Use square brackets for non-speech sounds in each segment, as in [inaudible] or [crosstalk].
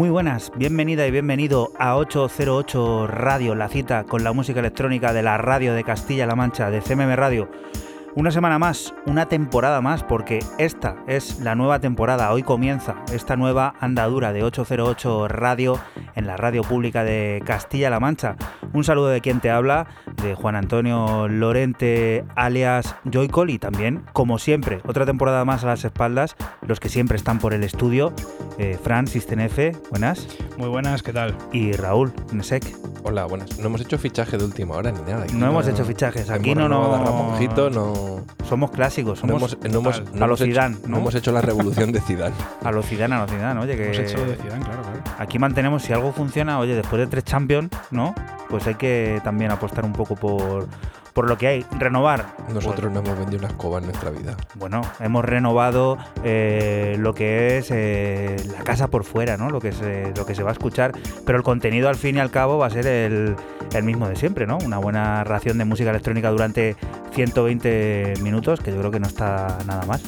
Muy buenas, bienvenida y bienvenido a 808 Radio, la cita con la música electrónica de la radio de Castilla-La Mancha, de CMM Radio. Una semana más, una temporada más, porque esta es la nueva temporada. Hoy comienza esta nueva andadura de 808 Radio en la radio pública de Castilla-La Mancha. Un saludo de quien te habla, de Juan Antonio Lorente, alias Joycol, y también, como siempre, otra temporada más a las espaldas, los que siempre están por el estudio. Eh, Fran, Sistenefe, buenas. Muy buenas, ¿qué tal? Y Raúl, Nesek. Hola, buenas. No hemos hecho fichaje de última hora ni nada. no, hemos hecho fichajes. Aquí no nos. Ramonjito, no. Somos clásicos. Somos no hemos, a los Zidane, ¿no? hemos hecho la revolución de Zidane. [laughs] a los Zidane, a los Zidane, oye que. Hemos hecho de Zidane, claro, claro. Aquí mantenemos si algo funciona, oye, después de tres Champions, ¿no? Pues hay que también apostar un poco por por lo que hay, renovar. Nosotros no hemos vendido una escoba en nuestra vida. Bueno, hemos renovado eh, lo que es eh, la casa por fuera, ¿no? Lo que, se, lo que se va a escuchar, pero el contenido al fin y al cabo va a ser el, el mismo de siempre, ¿no? Una buena ración de música electrónica durante 120 minutos, que yo creo que no está nada más.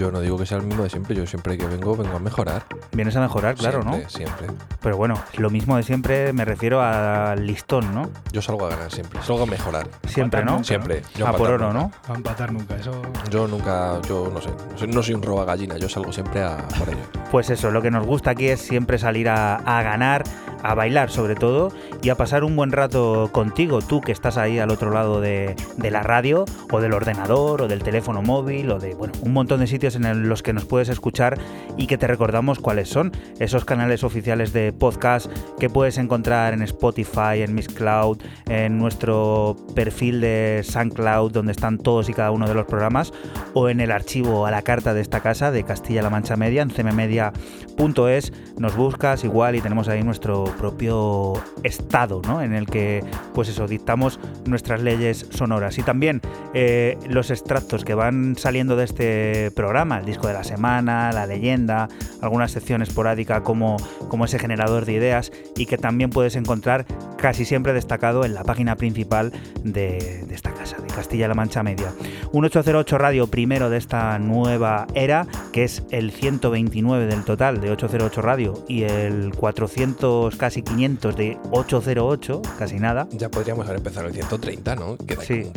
Yo no digo que sea el mismo de siempre, yo siempre que vengo vengo a mejorar. Vienes a mejorar, claro, ¿no? Siempre. Pero bueno, lo mismo de siempre me refiero al listón, ¿no? Yo salgo a ganar siempre, salgo a mejorar. Siempre, ¿no? siempre. a por oro, ¿no? A empatar nunca, eso. Yo nunca, yo no sé, no soy un roba gallina, yo salgo siempre a por ello. Pues eso, lo que nos gusta aquí es siempre salir a, a ganar, a bailar sobre todo y a pasar un buen rato contigo, tú que estás ahí al otro lado de, de la radio o del ordenador o del teléfono móvil o de, bueno, un montón de sitios en los que nos puedes escuchar y que te recordamos cuáles son. Esos canales oficiales de podcast que puedes encontrar en Spotify, en Miss Cloud, en nuestro perfil de SoundCloud donde están todos y cada uno de los programas o en el archivo a la carta de esta casa de Castilla-La Mancha Media en cmmedia.es nos buscas igual y tenemos ahí nuestro propio estado ¿no? en el que pues eso dictamos nuestras leyes sonoras. Y también eh, los extractos que van saliendo de este programa el disco de la semana, la leyenda, alguna sección esporádica como, como ese generador de ideas y que también puedes encontrar casi siempre destacado en la página principal de, esta casa, de Castilla-La Mancha Media. Un 808 Radio primero de esta nueva era, que es el 129 del total de 808 Radio y el 400, casi 500 de 808, casi nada. Ya podríamos haber empezado el 130, ¿no? sí.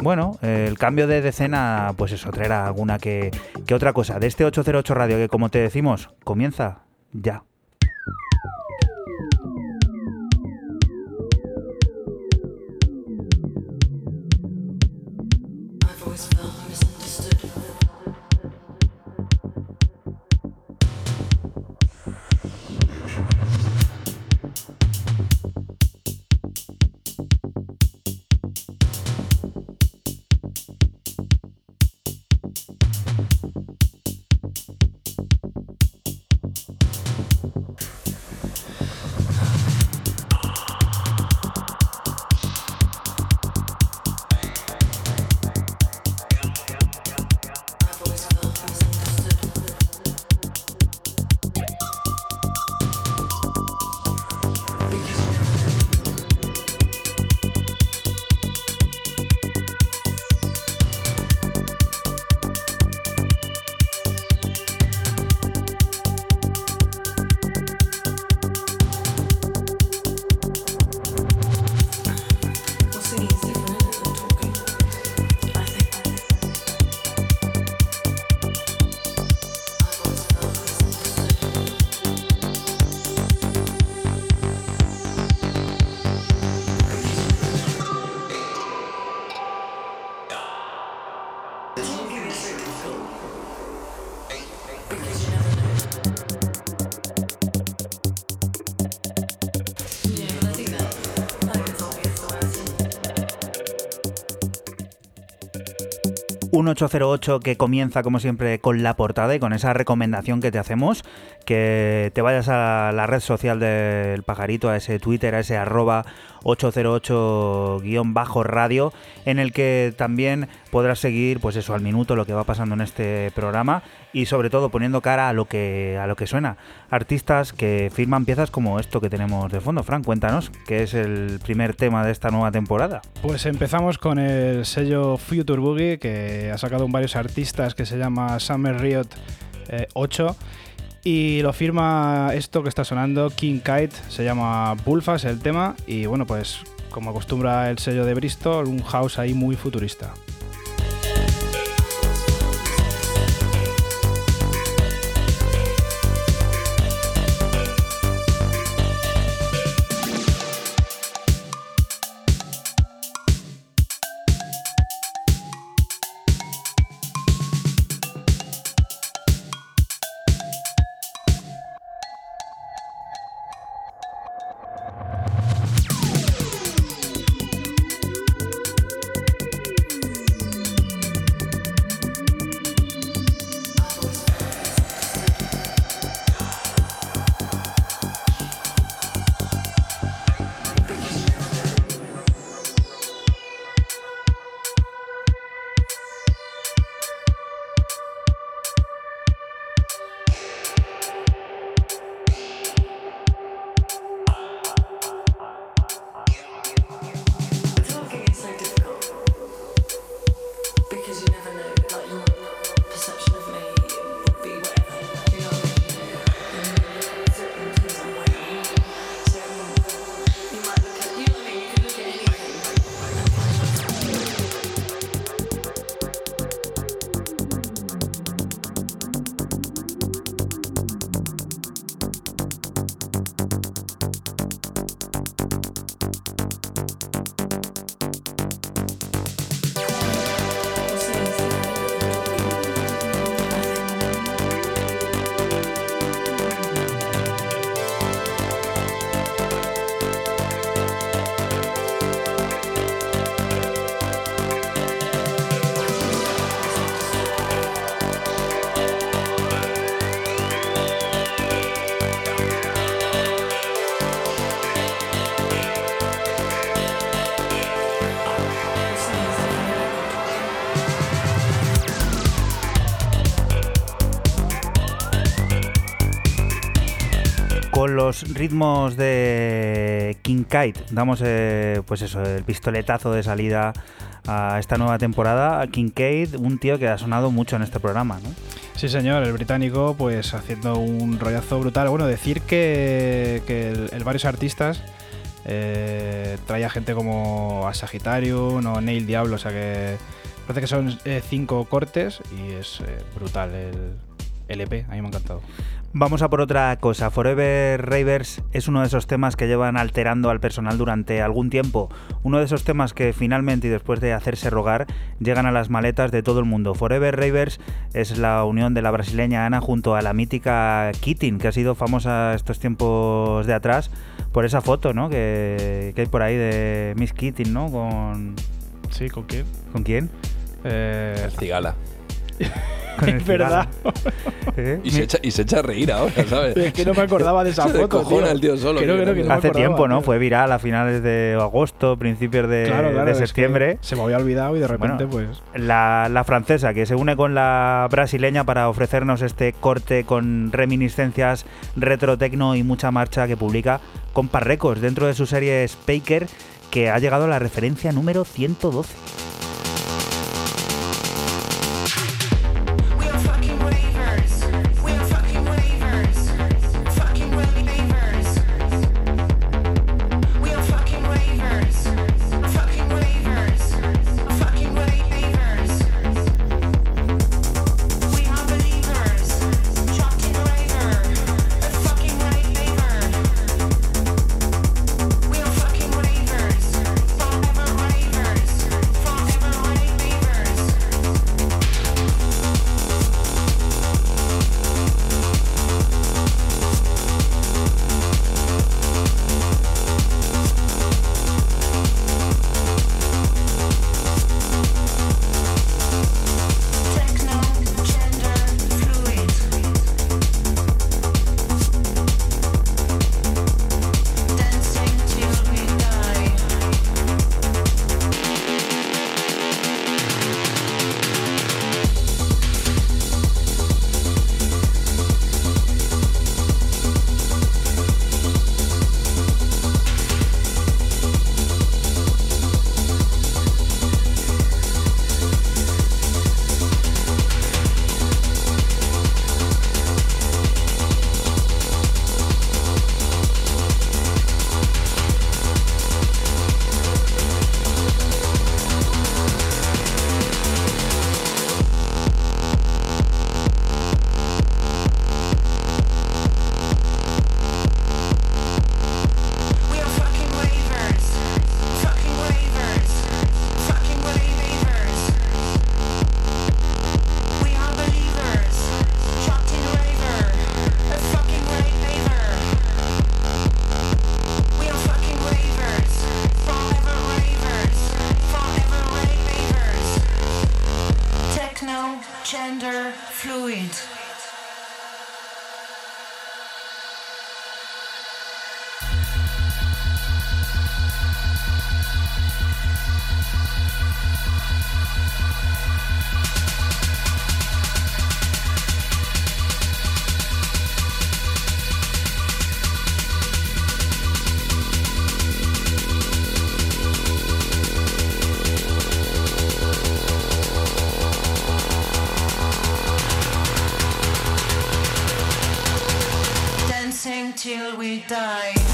Bueno, el cambio de decena, pues eso, traerá alguna que, ¿Qué otra cosa? De este 808 Radio que como te decimos, comienza ya. Un 808 que comienza como siempre con la portada y con esa recomendación que te hacemos, que te vayas a la red social del pajarito, a ese Twitter, a ese arroba 808-radio, en el que también podrás seguir, pues eso, al minuto lo que va pasando en este programa y sobre todo poniendo cara a lo que, a lo que suena. Artistas que firman piezas como esto que tenemos de fondo. Frank, cuéntanos, ¿qué es el primer tema de esta nueva temporada? Pues empezamos con el sello Future Boogie, que ha sacado varios artistas que se llama Summer Riot 8. Y lo firma esto que está sonando, King Kite, se llama Bullfast el tema. Y bueno, pues como acostumbra el sello de Bristol, un house ahí muy futurista. Ritmos de King Kite damos eh, pues eso, el pistoletazo de salida a esta nueva temporada. King Kite, un tío que ha sonado mucho en este programa, ¿no? Sí, señor, el británico pues haciendo un rollazo brutal. Bueno, decir que, el, varios artistas eh, trae a gente como a Sagittarium o Neil Diablo, o sea que parece que son eh, cinco cortes y es brutal el, el EP, a mí me ha encantado. Vamos a por otra cosa. Forever Ravers es uno de esos temas que llevan alterando al personal durante algún tiempo. Uno de esos temas que finalmente y después de hacerse rogar llegan a las maletas de todo el mundo. Forever Ravers es la unión de la brasileña Ana junto a la mítica Keating, que ha sido famosa estos tiempos de atrás por esa foto ¿no? que, hay por ahí de Miss Keating, ¿no? Con... Sí, ¿con quién? ¿Con quién? Eh... Cigala. [laughs] verdad. [laughs] ¿Eh? Y, se echa, y se echa a reír ahora, [laughs] ¿sabes? Es que no me acordaba de esa foto. tío. el tío solo. Hace tiempo, ¿no? Fue viral a finales de agosto, principios de, de septiembre. Se me había olvidado y de repente, pues. La, la, francesa que se une con la brasileña para ofrecernos este corte con reminiscencias retro tecno y mucha marcha que publica Compa Records dentro de su serie Spaker, que ha llegado a la referencia número 112. Gender fluid. Die.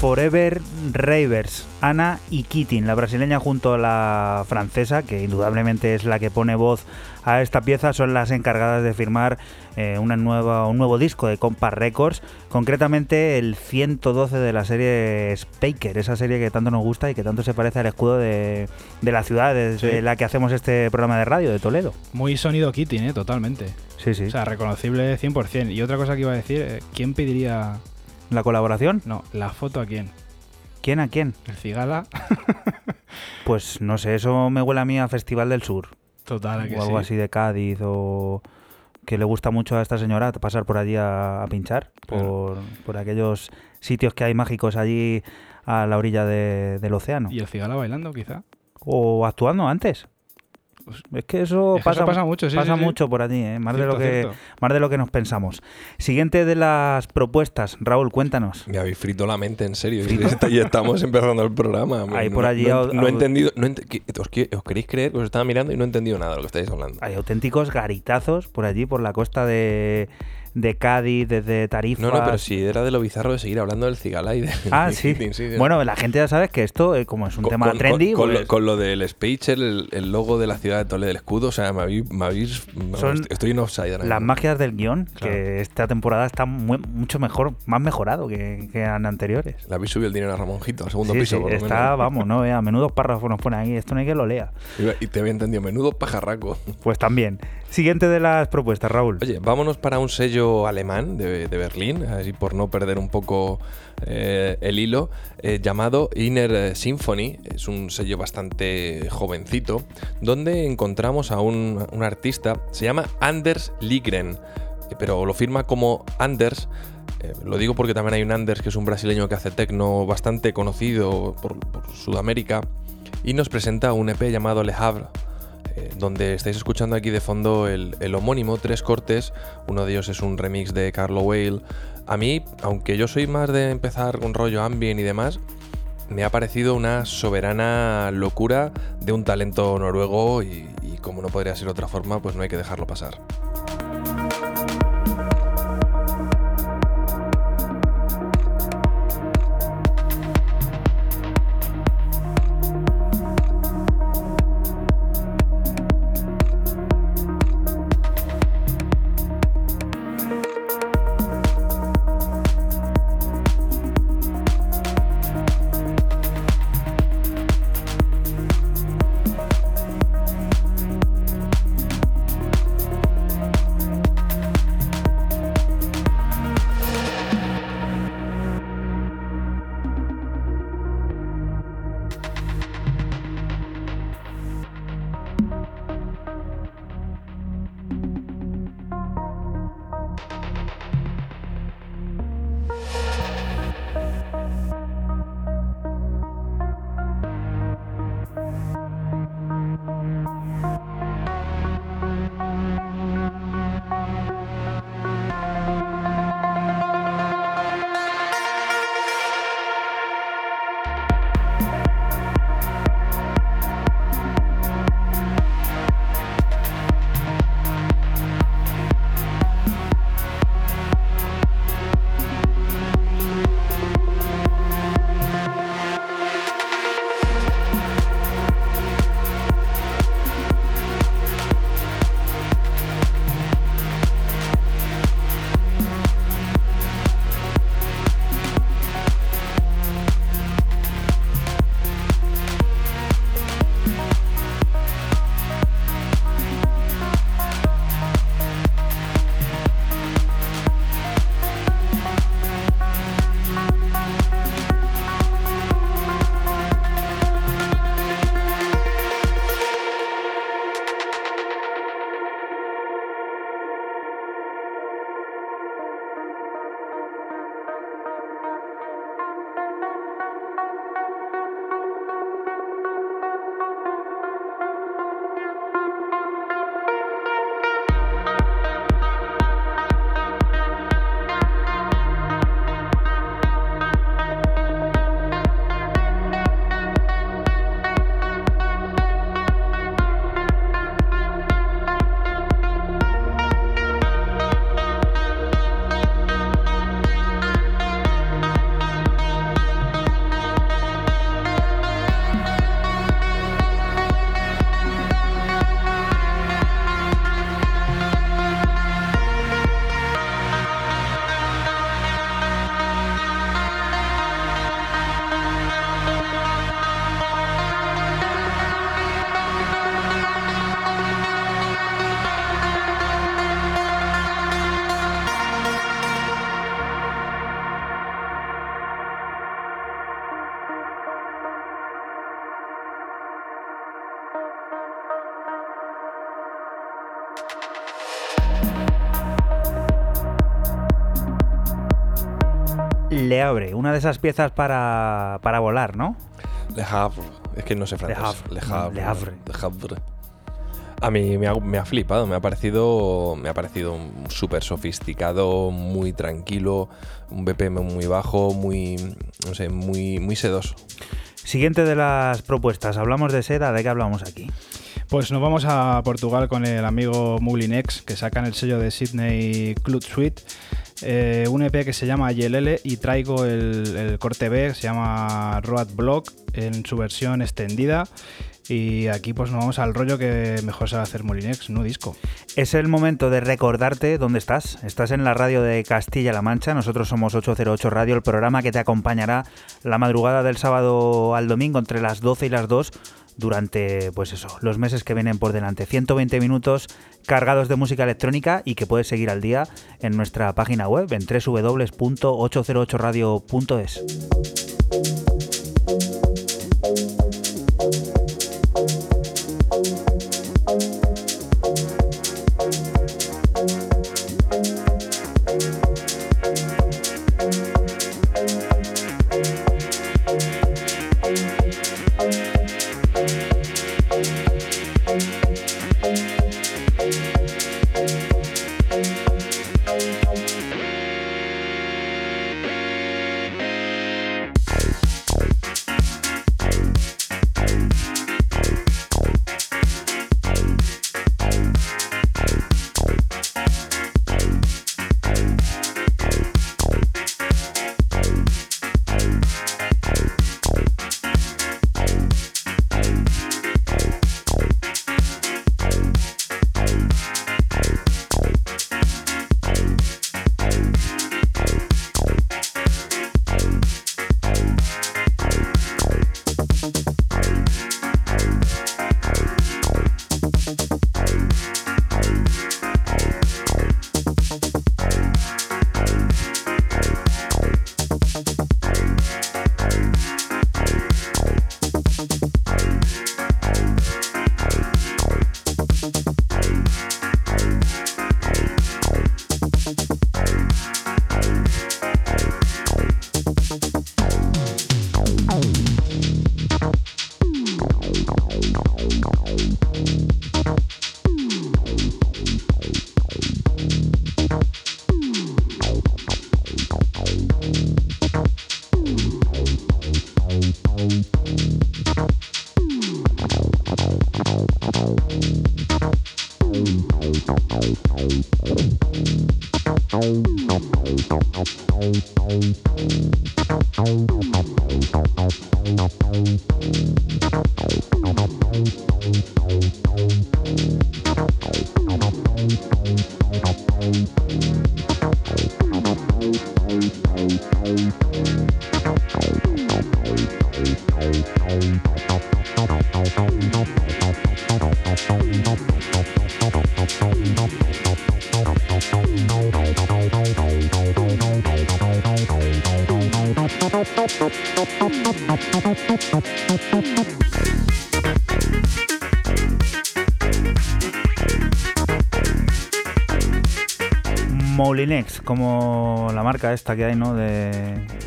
Forever Ravers, Ana y Keating, la brasileña junto a la francesa, que indudablemente es la que pone voz a esta pieza, son las encargadas de firmar eh, una nueva, un nuevo disco de Compass Records, concretamente el 112 de la serie Spaker, esa serie que tanto nos gusta y que tanto se parece al escudo de, de la ciudad desde Sí. la que hacemos este programa de radio, de Toledo. Muy sonido Kitty, ¿eh? Totalmente. Sí, sí. O sea, reconocible 100%. Y otra cosa que iba a decir, eh, ¿quién pediría... ¿La colaboración? No, la foto a quién? ¿Quién a quién? ¿El Cigala? [laughs] Pues no sé, eso me huele a mí a Festival del Sur. Total, ¿a que o algo sí? así de Cádiz o que le gusta mucho a esta señora pasar por allí a, a pinchar por, por aquellos sitios que hay mágicos allí a la orilla de- del océano ¿Y el Cigala bailando, quizá? o actuando antes es que eso, Es que pasa, eso pasa mucho, sí, pasa sí, sí. mucho por allí ¿eh? más de lo que cierto. más de lo que nos pensamos siguiente de las propuestas Raúl cuéntanos Me habéis frito la mente, en serio. Y est- [laughs] y estamos empezando el programa. Ahí No- por allí No, he entendido. No ent- que- os, os queréis creer os estaba mirando y no he entendido nada de lo que estáis hablando. hay auténticos garitazos por allí por la costa de, de Cádiz desde Tarifa No, no, pero si era de lo bizarro de seguir hablando del cigala y de. [laughs] Ah, [laughs] sí. Sí. Bueno, la gente ya sabe que esto, eh, como es un Con- tema con, trendy, con, pues, lo, con lo del Spacer, el, el logo de la ciudad de Toledo, el escudo, o sea, me habéis. me habéis- Son estoy en offside ahora las magias del guion, Claro. que esta temporada está mu- mucho mejor, más mejorado que, que en anteriores. Le habéis subido el dinero a Ramonjito, al segundo Sí, piso, sí, por lo está, menos. vamos, no [laughs] vea, menudos párrafos nos pone aquí, esto no hay que lo lea. Y te había entendido, menudo pajarraco. Pues también. Siguiente de las propuestas, Raúl. Oye, vámonos para un sello alemán de, Berlín, así por no perder un poco eh, el hilo, eh, llamado Inner Symphony. Es un sello bastante jovencito, donde encontramos a un, artista, se llama Anders Ligren, eh, pero lo firma como Anders. lo digo porque también hay un Anders que es un brasileño que hace tecno bastante conocido por, por Sudamérica y nos presenta un EP llamado Le Havre, eh, donde estáis escuchando aquí de fondo el, el homónimo, tres cortes, uno de ellos es un remix de Carlo Whale. A mí, aunque yo soy más de empezar con rollo ambient y demás, me ha parecido una soberana locura de un talento noruego y, y como no podría ser de otra forma, pues no hay que dejarlo pasar. Le Havre, una de esas piezas para, para volar, ¿no? Le Havre. Es que no sé francés. Havre. Le Havre. Le Havre. Le Havre. A mí me ha, me ha flipado, me ha parecido, me ha parecido un súper sofisticado, muy tranquilo, un BPM muy bajo, muy, no sé, muy, muy sedoso. Siguiente de las propuestas, hablamos de seda, ¿de qué hablamos aquí? Pues nos vamos a Portugal con el amigo Mulinex, que sacan el sello de Sydney Club Suite. Eh, un EP que se llama Yelele y traigo el, corte B, se llama Road Block, en su versión extendida. Y aquí pues nos vamos al rollo que mejor sabe hacer Molinex, no disco. Es el momento de recordarte dónde estás. Estás en la radio de Castilla-La Mancha. Nosotros somos 808 Radio, el programa que te acompañará la madrugada del sábado al domingo entre las 12 y las 2 durante, pues eso, los meses que vienen por delante. 120 minutos cargados de música electrónica y que puedes seguir al día en nuestra página web en www.808radio.es. Moulinex, como la marca esta que hay, ¿no? De,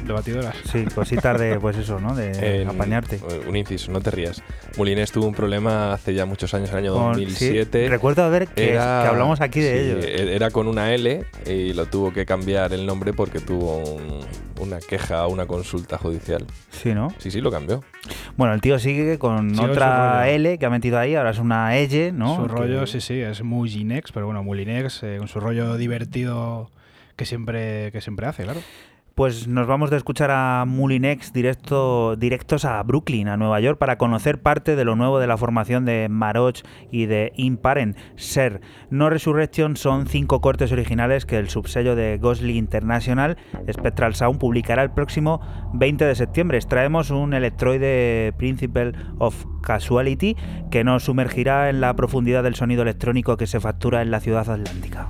De batidoras. sí, cositas de, pues eso, ¿no? De En- apañarte. Un inciso, no te rías. Mulines tuvo un problema hace ya muchos años, en el año Con- 2007. sí, recuerdo haber que, Era- que hablamos aquí de sí, ello. e- Era con una L y lo tuvo que cambiar el nombre porque tuvo un- una queja, una consulta judicial. Sí, ¿no? Sí, sí, lo cambió. Bueno, el tío sigue con otra. L que ha metido ahí, ahora es una L, ¿no? Su Que- rollo, sí, sí, es Mulinex, pero bueno, Mulinex, eh, con su rollo divertido que siempre, que siempre hace, claro. Pues nos vamos de escuchar a Mulinex directo, directos a Brooklyn, a Nueva York, para conocer parte de lo nuevo de la formación de Maroch y de Imparen. Ser No Resurrection son cinco cortes originales que el subsello de Ghostly International, Spectral Sound, publicará el próximo 20 de septiembre. Extraemos un electroide Principle of Casuality que nos sumergirá en la profundidad del sonido electrónico que se factura en la ciudad atlántica.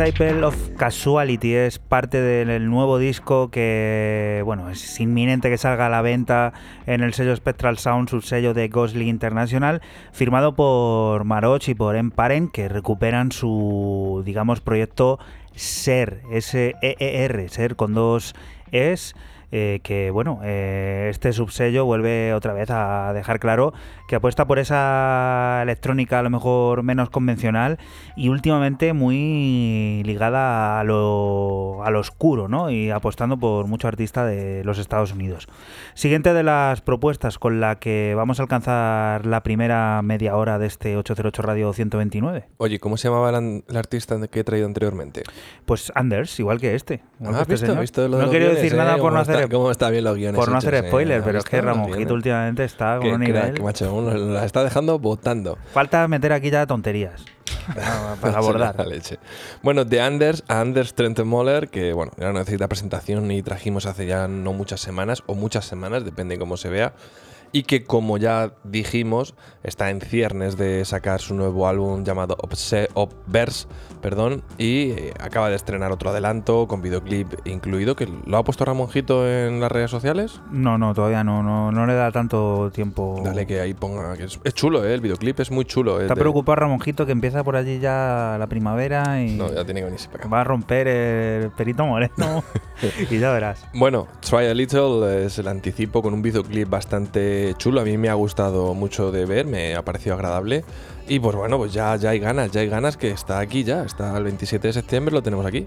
Disciple of Casuality es parte del nuevo disco que, bueno, es inminente que salga a la venta en el sello Spectral Sound, sello de Ghostly International, firmado por Maroch y por Emparen, que recuperan su, digamos, proyecto SER, S-E-E-R, SER con dos es. Eh, que bueno, eh, este subsello vuelve otra vez a dejar claro que apuesta por esa electrónica a lo mejor menos convencional y últimamente muy ligada a lo, a lo oscuro, ¿no? Y apostando por mucho artista de los Estados Unidos. Siguiente de las propuestas con la que vamos a alcanzar la primera media hora de este 808 Radio 129. Oye, ¿cómo se llamaba el, artista que he traído anteriormente? Pues Anders, igual que este. Ah, que este visto, no quiero decir nada eh? por no hacer cómo está bien los guiones por no hechos, hacer eh? spoiler, pero es ¿Has que? Ramonjito últimamente está con un nivel. crack, macho, la está dejando votando. Falta meter aquí ya tonterías [laughs] para, abordar. La leche. Bueno, de Anders a Anders Trentemoller, que bueno, ya no necesita presentación y trajimos hace ya no muchas semanas, o muchas semanas, depende de cómo se vea. Y que, como ya dijimos, está en ciernes de sacar su nuevo álbum llamado Obse Obverse, perdón, y eh, acaba de estrenar otro adelanto con videoclip incluido, que lo ha puesto Ramonjito en las redes sociales. No, no, todavía no, no, no le da tanto tiempo. Dale que ahí ponga, que es, es chulo, ¿eh? el videoclip es muy chulo. eh, Está de- preocupado Ramonjito que empieza por allí ya la primavera y No, ya tiene que venirse para acá. va a romper el perito moreno [laughs] [laughs] y ya verás. Bueno, Try a Little es el anticipo con un videoclip bastante chulo. A mí me ha gustado mucho de ver, me ha parecido agradable. Y pues bueno, pues ya, ya hay ganas, ya hay ganas que está aquí ya. Está el 27 de septiembre, lo tenemos aquí.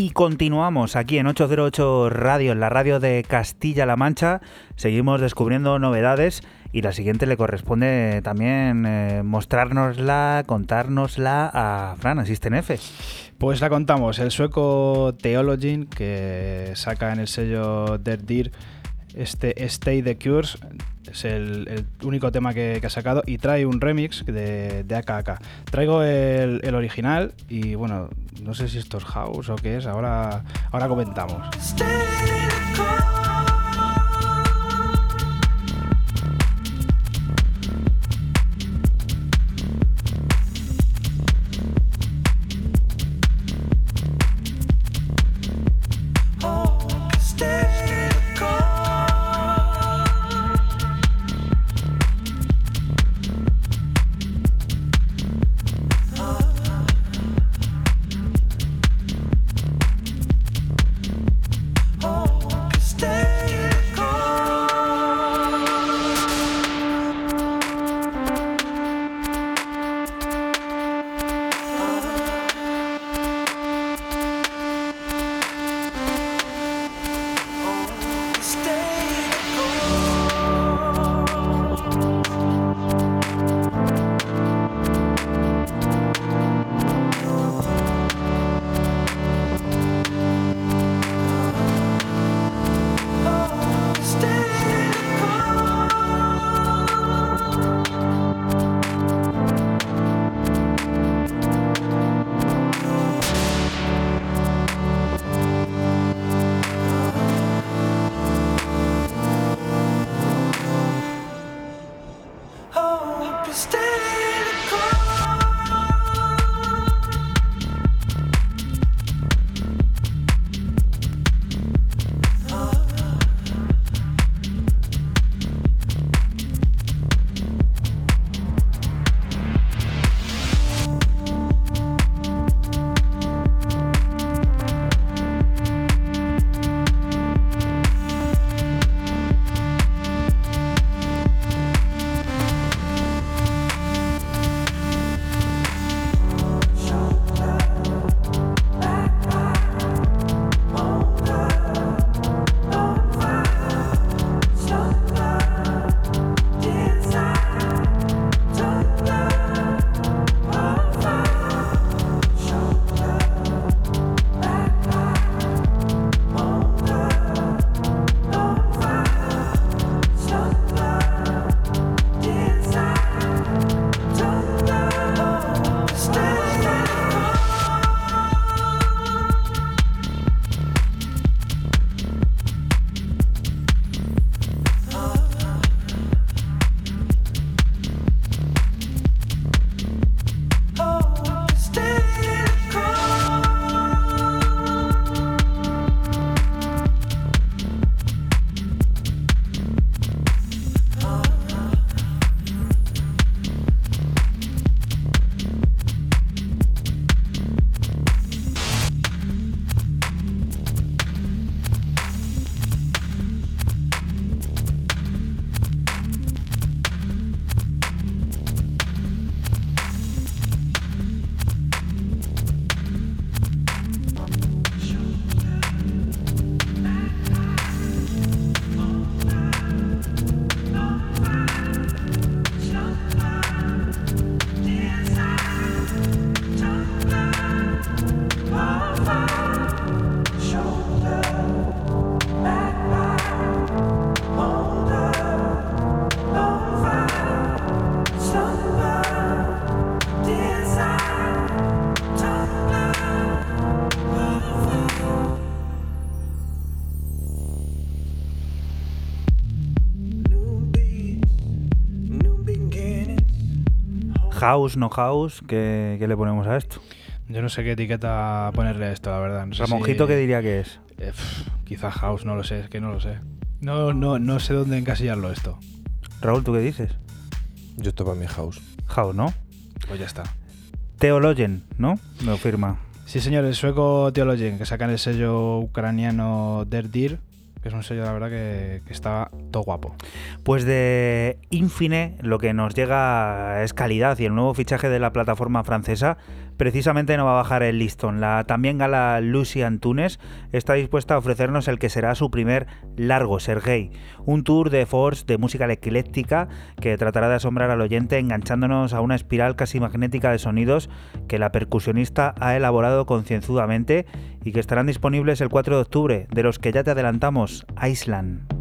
Y continuamos aquí en 808 Radio, en la radio de Castilla-La Mancha. Seguimos descubriendo novedades y la siguiente le corresponde también eh, mostrárnosla, contárnosla a Fran, Asisten F. Pues la contamos, el sueco Theologin, que saca en el sello Dead Deer Este Stay the Cures es el, único tema que, ha sacado y trae un remix de, de AKK. Traigo el, el original y bueno, no sé si esto es house o qué es, ahora, ahora comentamos. House, no house, ¿qué, qué le ponemos a esto? Yo no sé qué etiqueta ponerle a esto, la verdad. No Ramonjito, si- ¿qué diría que es? Eh, pf, quizá House, no lo sé, es que no lo sé. No, no, no sé dónde encasillarlo esto. Raúl, ¿tú qué dices? Yo estoy para mi house. House, ¿no? Pues ya está. Theologen, ¿no? Me lo firma. Sí, señor, el sueco Theologen, que sacan el sello ucraniano Der Dir, que es un sello, la verdad, que, está todo guapo. Pues de Infine lo que nos llega es calidad y el nuevo fichaje de la plataforma francesa precisamente no va a bajar el listón. La también gala Lucy Antunes está dispuesta a ofrecernos el que será su primer largo, Sergei, un tour de force de música ecléctica que tratará de asombrar al oyente enganchándonos a una espiral casi magnética de sonidos que la percusionista ha elaborado concienzudamente y que estarán disponibles el 4 de octubre, de los que ya te adelantamos, Island.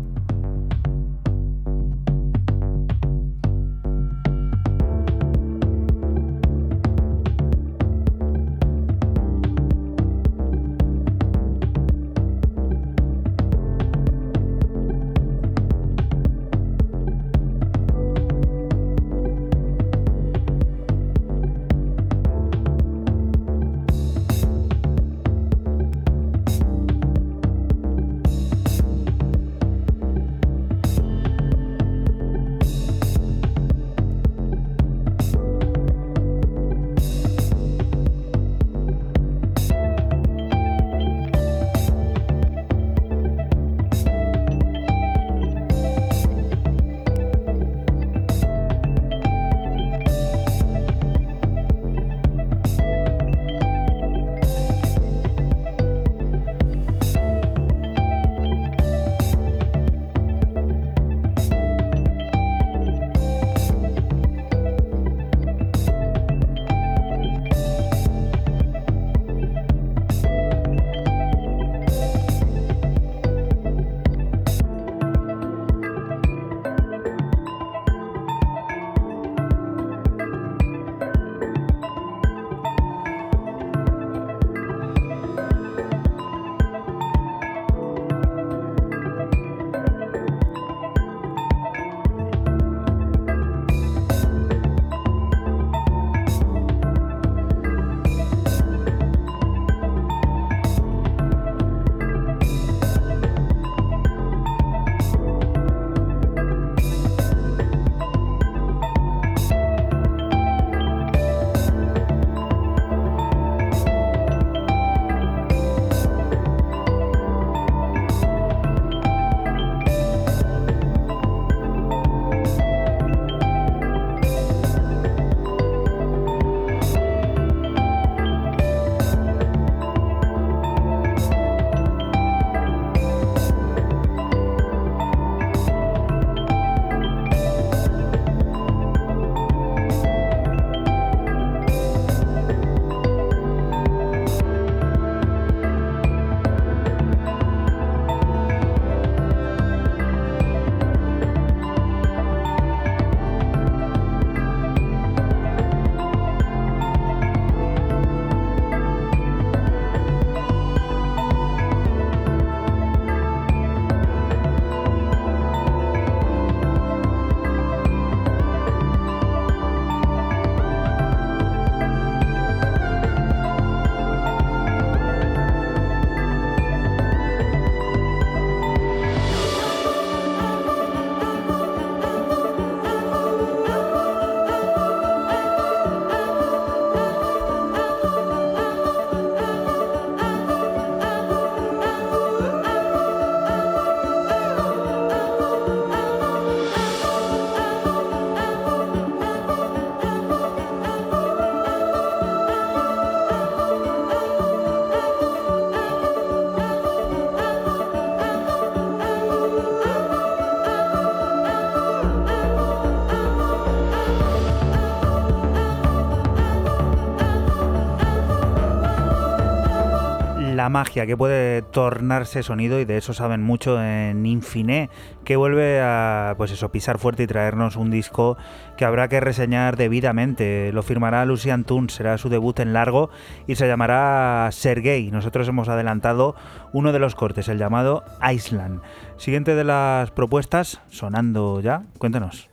Magia que puede tornarse sonido y de eso saben mucho en Infiné, que vuelve a pues eso, pisar fuerte y traernos un disco que habrá que reseñar debidamente. Lo firmará Lucian Tun, será su debut en largo y se llamará Sergei. Nosotros hemos adelantado uno de los cortes, el llamado Island. Siguiente de las propuestas, sonando ya, cuéntanos.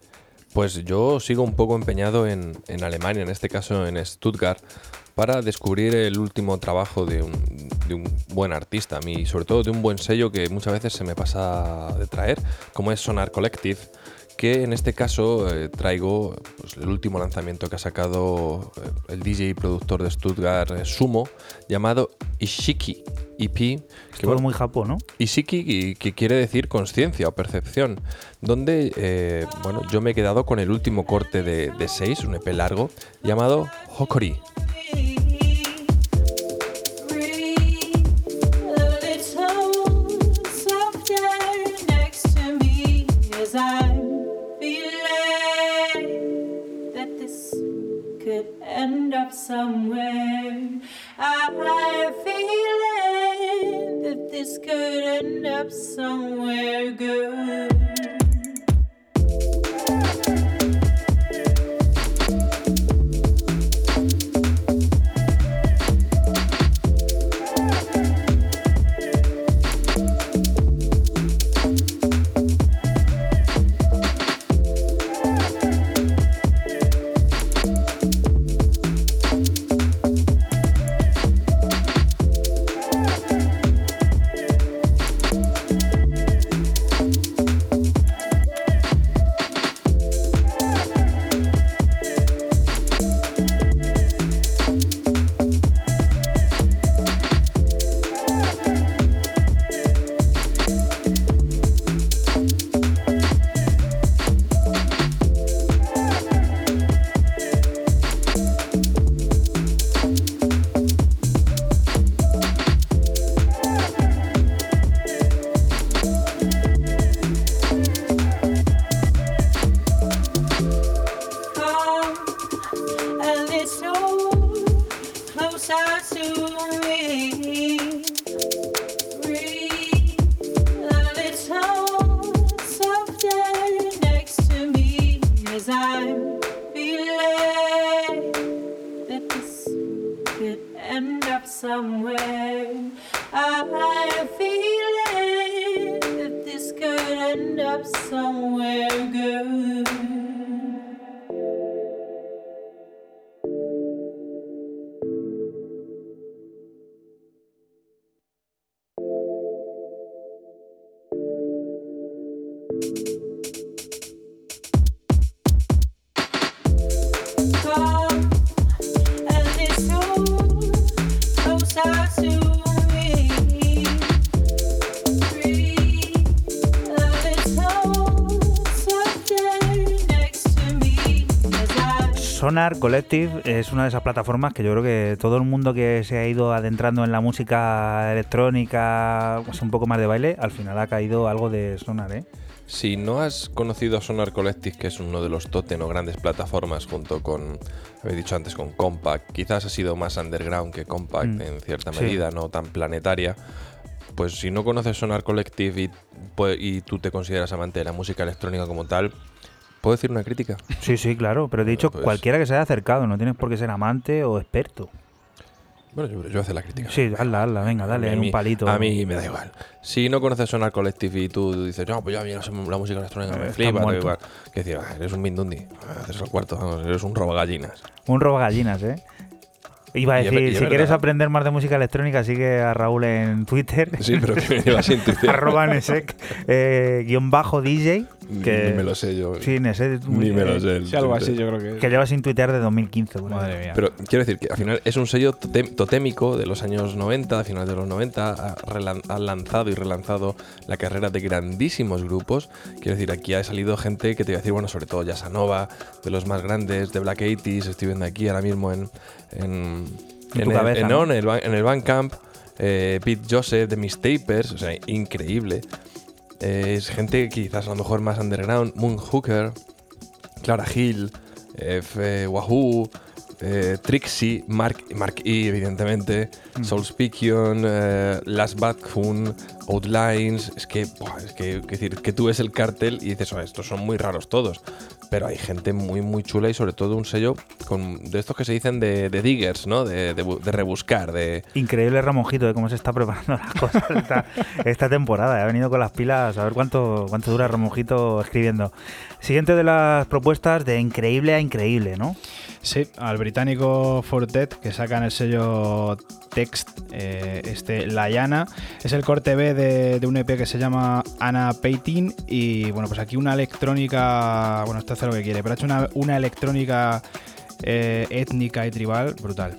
Pues yo sigo un poco empeñado en Alemania, en este caso en Stuttgart, para descubrir el último trabajo de un, de un buen artista, y sobre todo de un buen sello que muchas veces se me pasa de traer, como es Sonar Collective, que en este caso eh, traigo pues, el último lanzamiento que ha sacado eh, el DJ y productor de Stuttgart, eh, Sumo, llamado Ishiki EP. Que, bueno, muy japón, ¿no? Ishiki, y- que quiere decir conciencia o percepción, donde eh, bueno, yo me he quedado con el último corte de, de 6, un EP largo, llamado Hokori. End up somewhere. I have a feeling that this could end up somewhere good. Sonar Collective es una de esas plataformas que yo creo que todo el mundo que se ha ido adentrando en la música electrónica, pues un poco más de baile, al final ha caído algo de Sonar, ¿eh? Si no has conocido a Sonar Collective, que es uno de los totem o grandes plataformas junto con, habéis dicho antes, con Compact, quizás ha sido más underground que Compact Mm, en cierta sí. medida, no tan planetaria. Pues si no conoces Sonar Collective y, pu- y tú te consideras amante de la música electrónica como tal, ¿puedo decir una crítica? Sí, sí, claro, pero he dicho Pues- cualquiera que se haya acercado, no tienes por qué ser amante o experto. Bueno, yo, yo voy a hacer la crítica. Sí, hazla, hazla, venga, dale, mí- un palito. A mí me da igual. Si no conoces Sonar Collective y tú dices, no, pues yo a mí la, la música electrónica Eh, me estás flipa, da igual. Que decir, "Ah, eres un mindundi, haces el cuarto, vamos, eres un robo gallinas. Un robo gallinas, ¿eh? Iba a Y es decir, ver- y es si quieres aprender más de música electrónica, sigue a Raúl en Twitter. Sí, pero que me lleva sin [laughs] Twitter. arroba Nesek, eh, guion bajo DJ. Que, Ni me lo sé yo. Sí, Nesek. Ni me lo eh, sé. Sí, algo Twitter. así, yo creo que es. Que lleva sin tuitear de 2015. por ahí. Madre mía. Pero quiero decir que al final es un sello totémico de los años 90, a finales de los 90, ha, lanzado y relanzado la carrera de grandísimos grupos. Quiero decir, aquí ha salido gente que te voy a decir, bueno, sobre todo Yasanova, de los más grandes, de Black 80s, estoy viendo aquí ahora mismo en, en, En tu el, cabeza, en, ¿no? en el, Ban- en el Bandcamp, eh, Pete Joseph de Miss Tapers, o sea, increíble. Eh, es gente quizás a lo mejor más underground, Moon Hooker, Clara Hill, eh, F- Wahoo, eh, Trixie, Mark, Mark E, evidentemente, Soul Speakion, eh, Last Backhoon, Outlines. Es que, es que, decir, que tú ves el cartel y dices, "Oh, estos son muy raros todos. Pero hay gente muy, muy chula y sobre todo un sello con, de estos que se dicen de, de diggers, ¿no? De, de bu- de rebuscar, de, Increíble Ramonjito de cómo se está preparando las cosas esta, esta temporada. Ha venido con las pilas a ver cuánto, cuánto dura Ramonjito escribiendo. Siguiente de las propuestas de increíble a increíble, ¿no? Sí, al británico Fortet, que sacan el sello Text, eh, este La Llana. Es el corte B de, de un EP que se llama Anna Peitin. Y bueno, pues aquí una electrónica. Bueno, esto hace lo que quiere, pero ha hecho una, una electrónica eh, étnica y tribal brutal.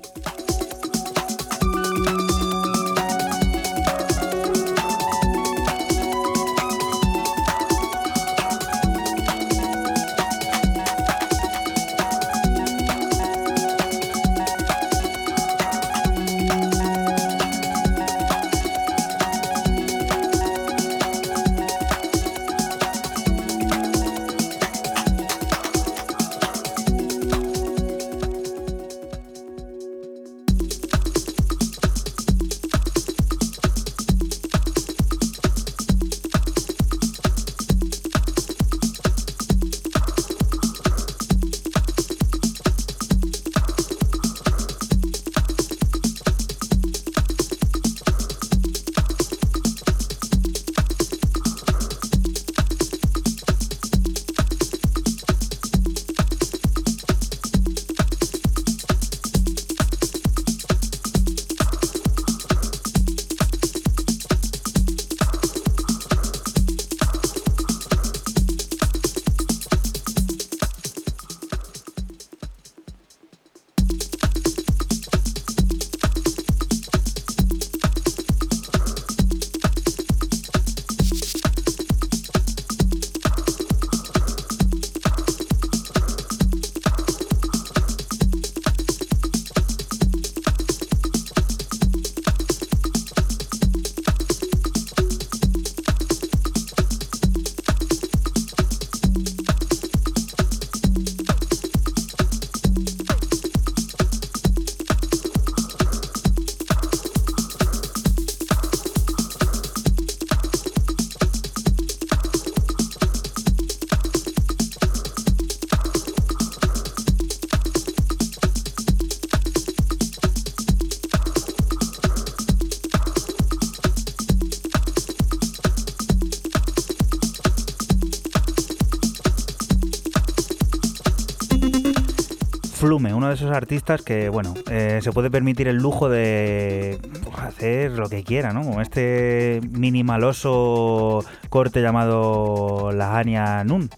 Uno de esos artistas que, bueno, eh, se puede permitir el lujo de pues, hacer lo que quiera, ¿no? Como este minimaloso corte llamado Lahania Nun.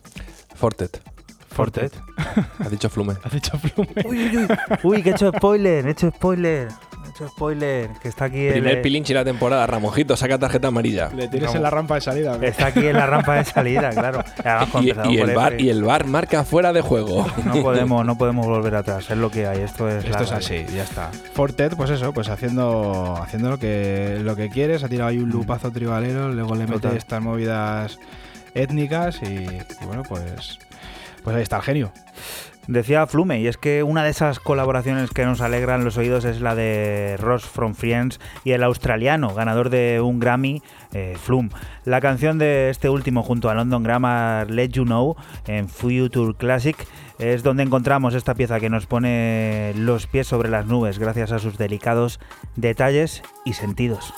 Fortet. Fortet. Ha dicho Flume. Has dicho flume. Uy, uy, uy, uy, que he hecho spoiler, he hecho spoiler, spoiler, que está aquí el, Primer pilinchi de la temporada, Ramonjito, saca tarjeta amarilla. Le tienes Vamos. en la rampa de salida. Está aquí en la rampa de salida, [laughs] claro. Y, el bar, F, y el bar marca fuera de juego. No podemos, no podemos volver atrás, es lo que hay, esto es Esto es así, ya está. Fortet, pues eso, pues haciendo, haciendo lo que lo que quieres, ha tirado ahí un lupazo tribalero, luego le mete estas movidas étnicas y, y bueno, pues pues ahí está el genio. Decía Flume, y es que una de esas colaboraciones que nos alegran los oídos es la de Ross from Friends y el australiano, ganador de un Grammy, eh, Flume. La canción de este último junto a London Grammar, Let You Know, en Future Classic, es donde encontramos esta pieza que nos pone los pies sobre las nubes gracias a sus delicados detalles y sentidos.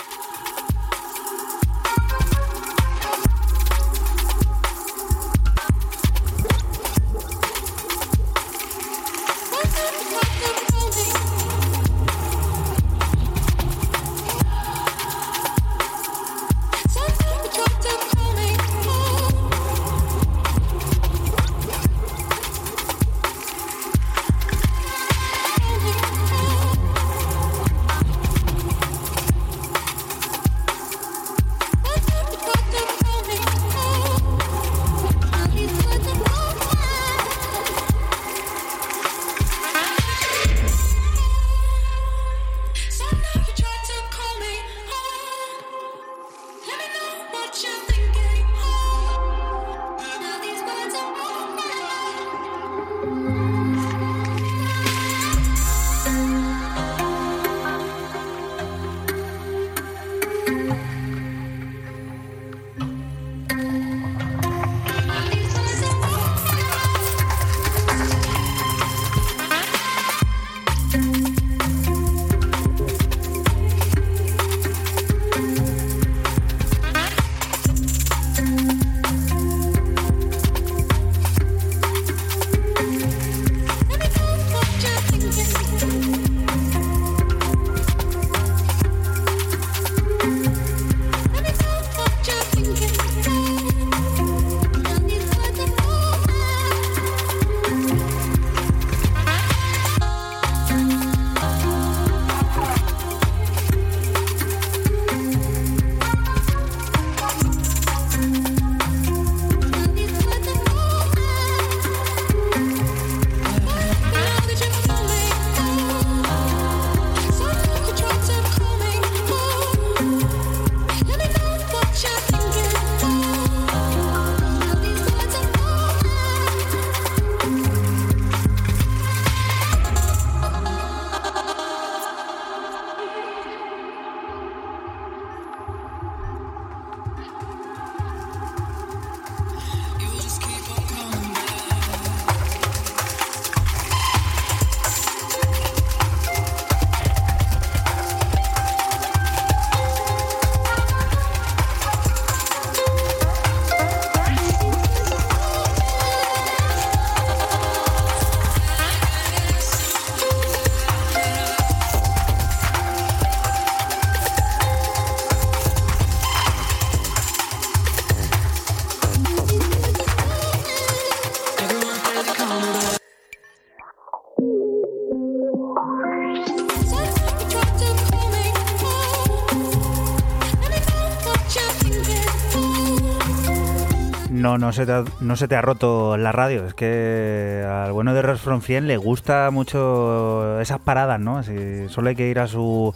No, se, te ha, roto la radio. Es que al bueno de Ross From Fien le gusta mucho esas paradas, ¿no? Así, solo hay que ir a su,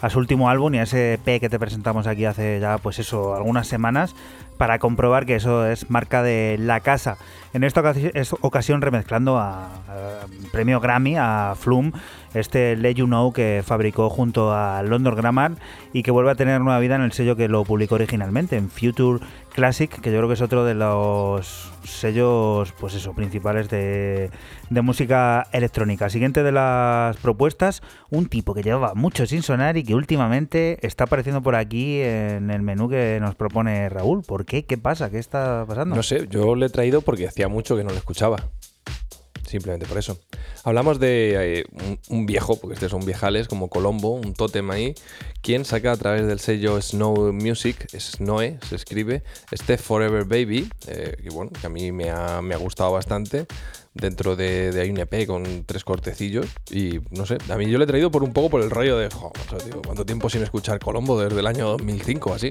a su último álbum y a ese EP que te presentamos aquí hace ya, pues eso, algunas semanas para comprobar que eso es marca de la casa. En esta ocasi- es ocasión remezclando a premio Grammy a Flume, este Let You Know que fabricó junto a London Grammar y que vuelve a tener nueva vida en el sello que lo publicó originalmente, en Future Classic, que yo creo que es otro de los sellos, pues eso, principales de, de música electrónica. Siguiente de las propuestas, un tipo que llevaba mucho sin sonar y que últimamente está apareciendo por aquí en el menú que nos propone Raúl. ¿Por qué? ¿Qué pasa? ¿Qué está pasando? No sé, yo le he traído porque hacía mucho que no lo escuchaba. Simplemente por eso. Hablamos de eh, un, viejo, porque este son viejales, como Colombo, un tótem ahí, quien saca a través del sello Snow Music, Snow se escribe, este Forever Baby, eh, que bueno, que a mí me ha, me ha gustado bastante, dentro de, de un EP con tres cortecillos, y no sé, a mí yo le he traído por un poco por el rollo de, jo, macho, tío, ¿cuánto tiempo sin escuchar Colombo? Desde el año 2005 así.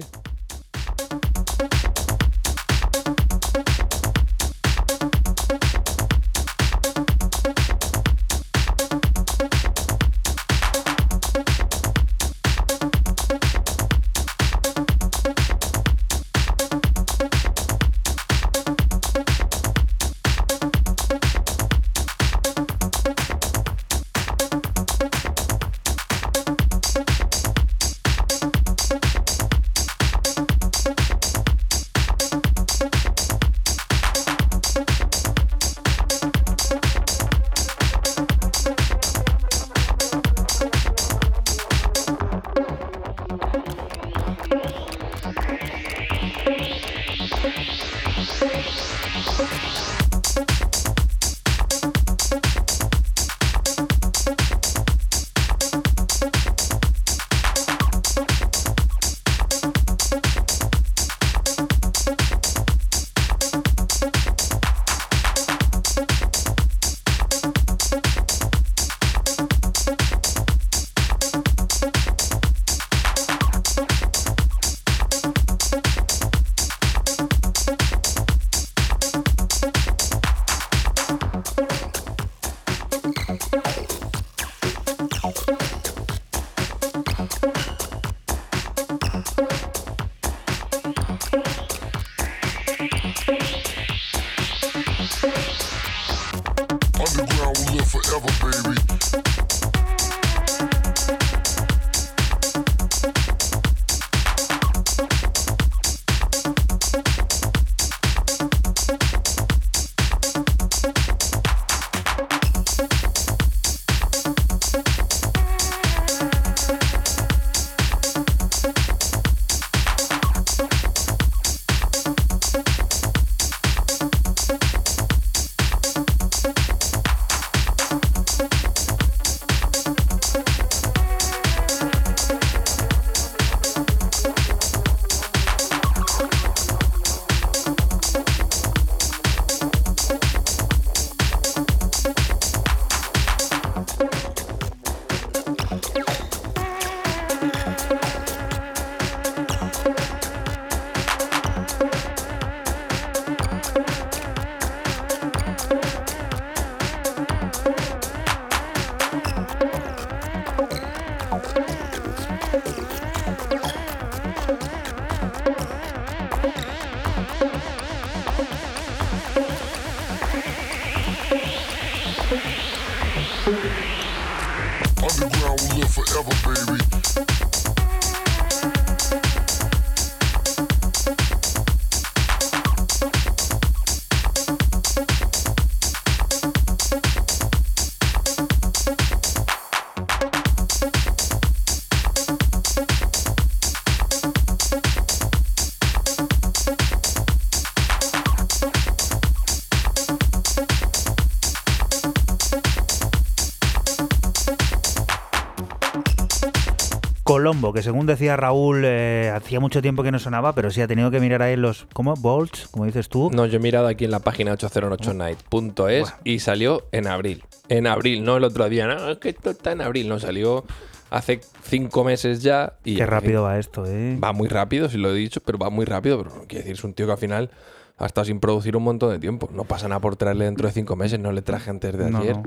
Colombo, que según decía Raúl, eh, hacía mucho tiempo que no sonaba, pero sí ha tenido que mirar ahí los. ¿Cómo? Bolts, como dices tú. No, yo he mirado aquí en la página 808night.es y salió en abril. En abril, no el otro día. No, es que esto está en abril. No, salió hace cinco meses ya. Y Qué rápido va esto, ¿eh? Va muy rápido, si lo he dicho, pero va muy rápido. Pero no quiere decir, es un tío que al final ha estado sin producir un montón de tiempo. No pasa nada por traerle dentro de cinco meses, no le traje antes de No, ayer. no.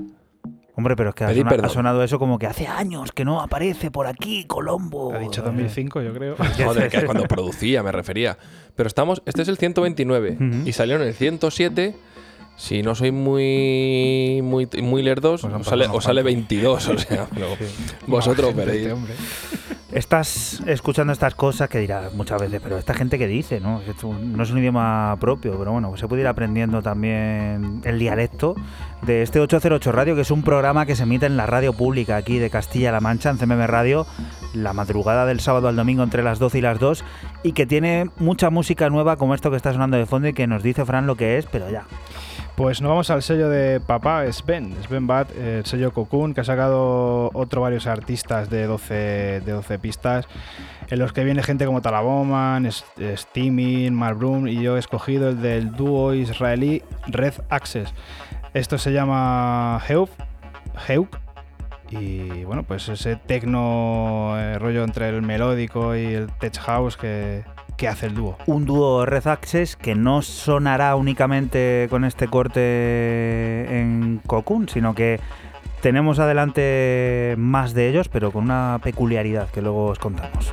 Hombre, pero es que ha, Pedí sona- perdón. ha sonado eso como que hace años que no aparece por aquí, Colombo. Ha dicho 2005, yo creo. [laughs] Joder, que es cuando producía, me refería. Pero estamos, este es el 129 Ujú. y salieron el 107. Si no soy muy muy, muy lerdos, Pues os sale, os sale unos 22. O sea, [laughs] pero vosotros veréis. este hombre. Estás escuchando estas cosas que dirás muchas veces, pero esta gente que dice, ¿no? No es un idioma propio, pero bueno, se puede ir aprendiendo también el dialecto de este 808 Radio, que es un programa que se emite en la radio pública aquí de Castilla-La Mancha, en CMM Radio, la madrugada del sábado al domingo entre las 12 y las 2, y que tiene mucha música nueva como esto que está sonando de fondo y que nos dice Fran lo que es, pero ya. Pues nos vamos al sello de papá Sven, Sven Bad, el sello Cocoon, que ha sacado otro varios artistas de 12, de 12 pistas, en los que viene gente como Talaboman, Steaming, Mark Broom, y yo he escogido el del dúo israelí Red Access. Esto se llama Heuk, Heuk y bueno, pues ese tecno eh, rollo entre el melódico y el tech house que, que hace el dúo. un dúo Red Access que no sonará únicamente con este corte en Cocoon, sino que tenemos adelante más de ellos, pero con una peculiaridad que luego os contamos.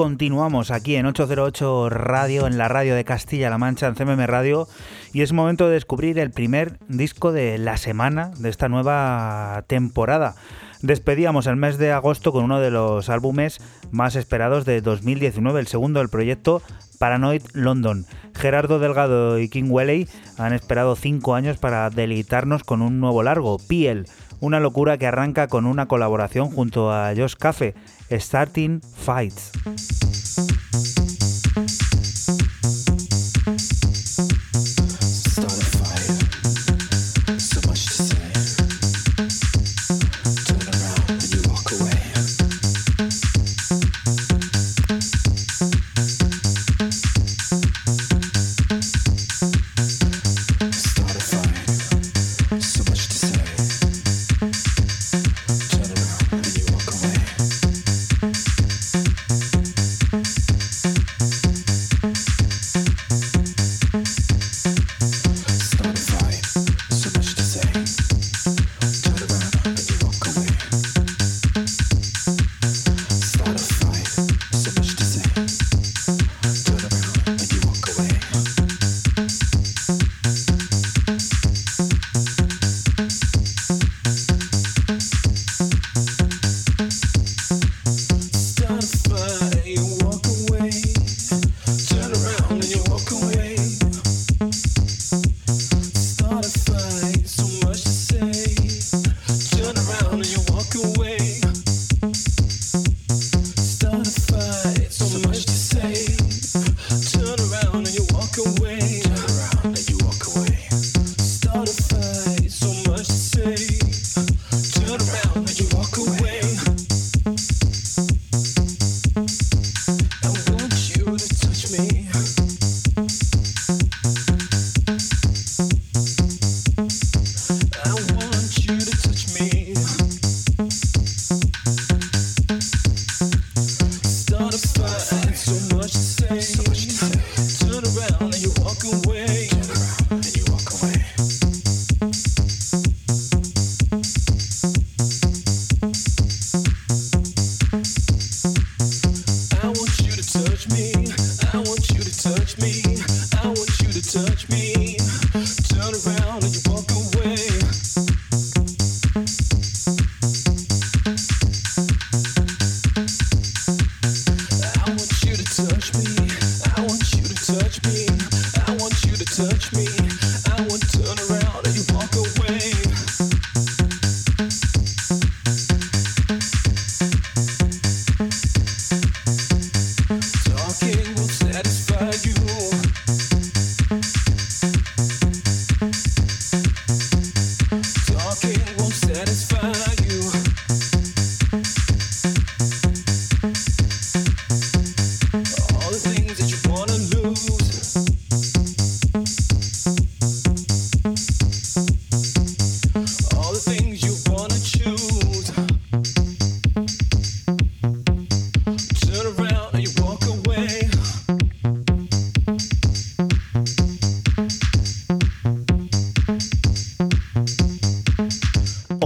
continuamos aquí en 808 Radio, en la radio de Castilla-La Mancha, en CMM Radio. Y es momento de descubrir el primer disco de la semana de esta nueva temporada. Despedíamos el mes de agosto con uno de los álbumes más esperados de 2019, el segundo del proyecto Paranoid London. Gerardo Delgado y King Welley han esperado cinco años para deleitarnos con un nuevo largo, Piel, una locura que arranca con una colaboración junto a Josh Cafe, Starting Fights.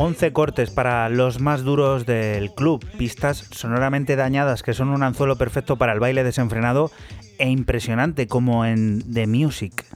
11 cortes para los más duros del club, pistas sonoramente dañadas que son un anzuelo perfecto para el baile desenfrenado e impresionante como en The Music.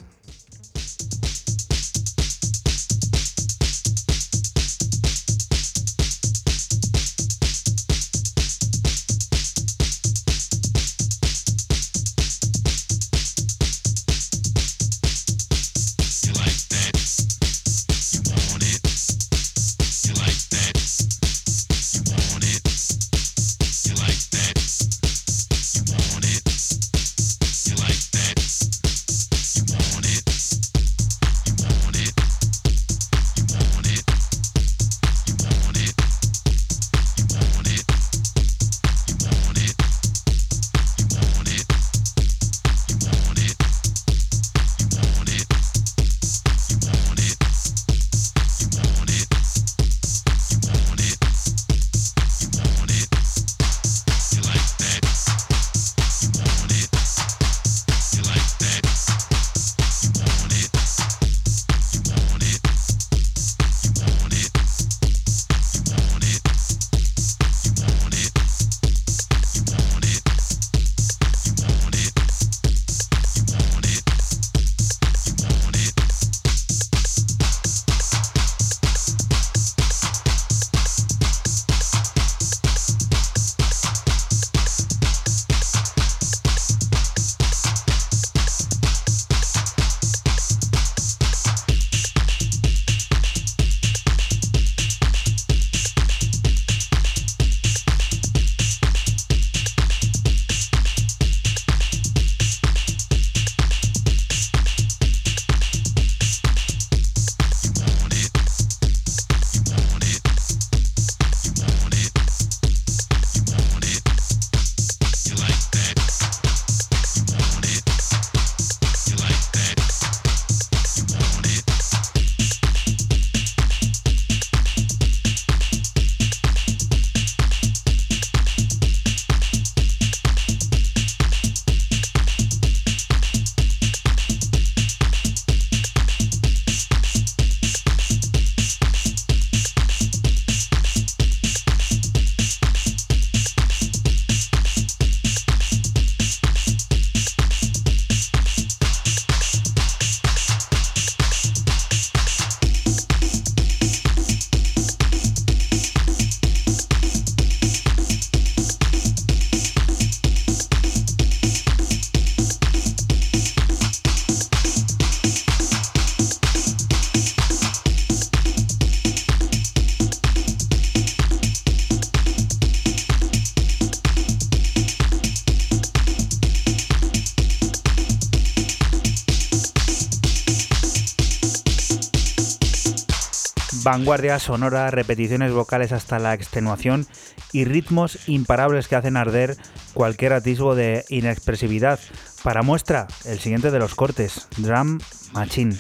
Vanguardia sonora, repeticiones vocales hasta la extenuación y ritmos imparables que hacen arder cualquier atisbo de inexpresividad. Para muestra, el siguiente de los cortes, Drum Machine.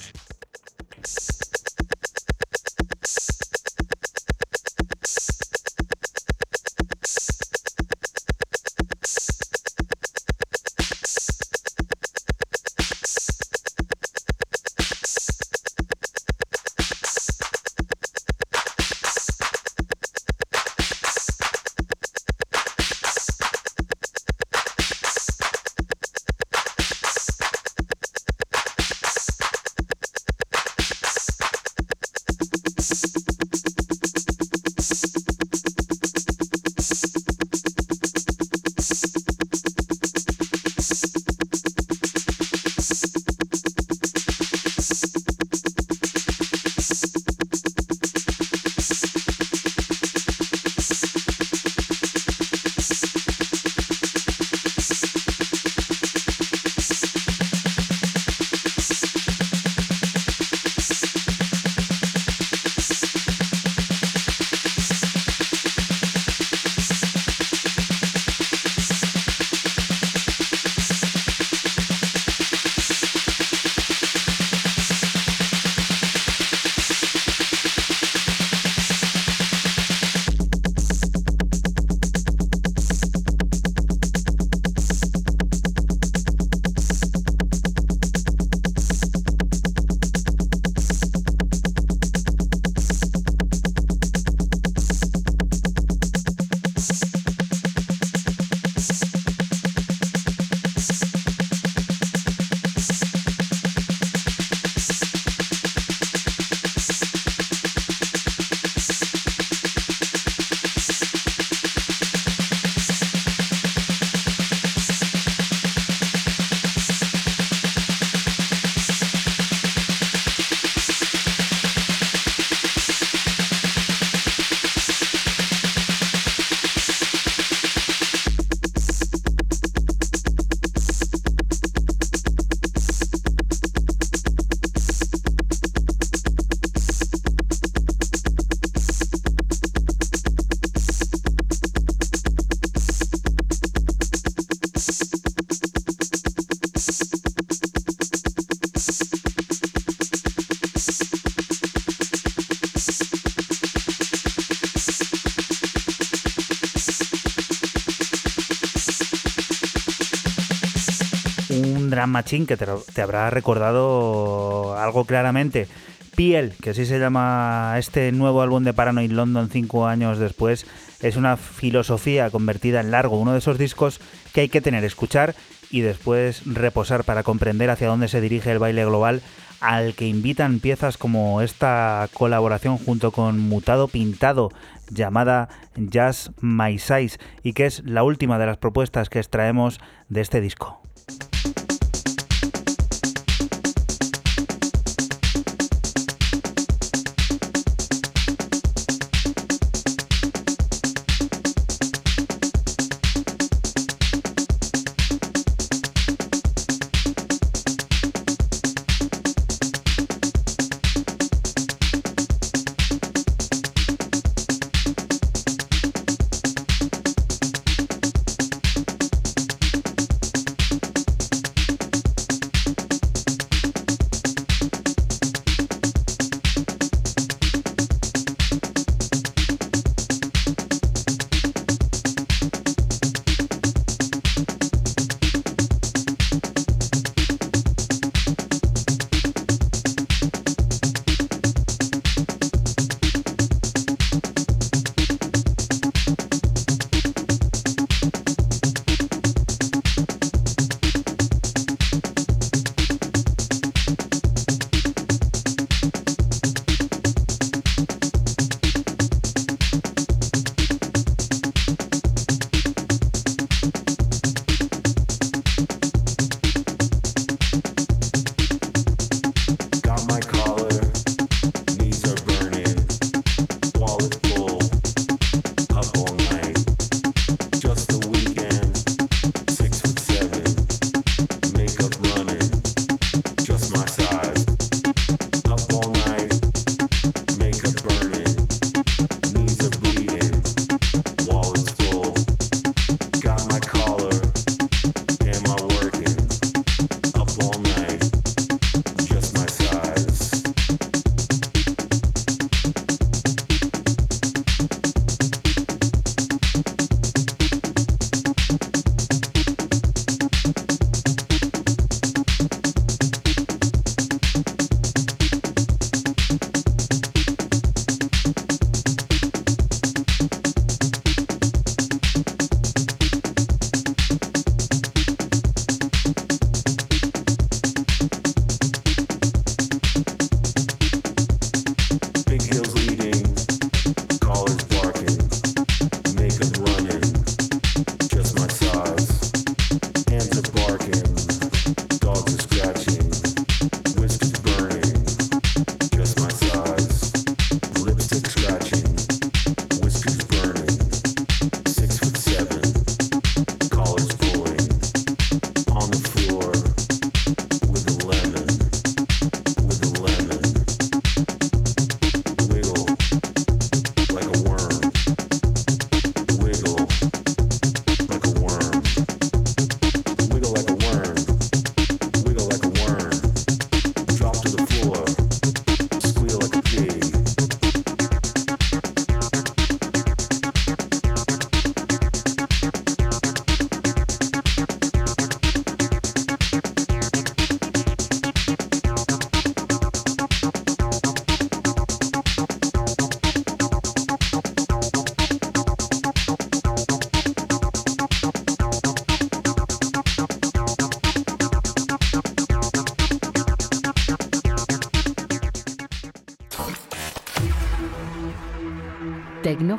Drum machine que te, te habrá recordado algo claramente. Piel, que así se llama este nuevo álbum de Paranoid London cinco años después, es una filosofía convertida en largo, uno de esos discos que hay que tener, escuchar y después reposar para comprender hacia dónde se dirige el baile global al que invitan piezas como esta colaboración junto con Mutado Pintado llamada Jazz My Size y que es la última de las propuestas que extraemos de este disco.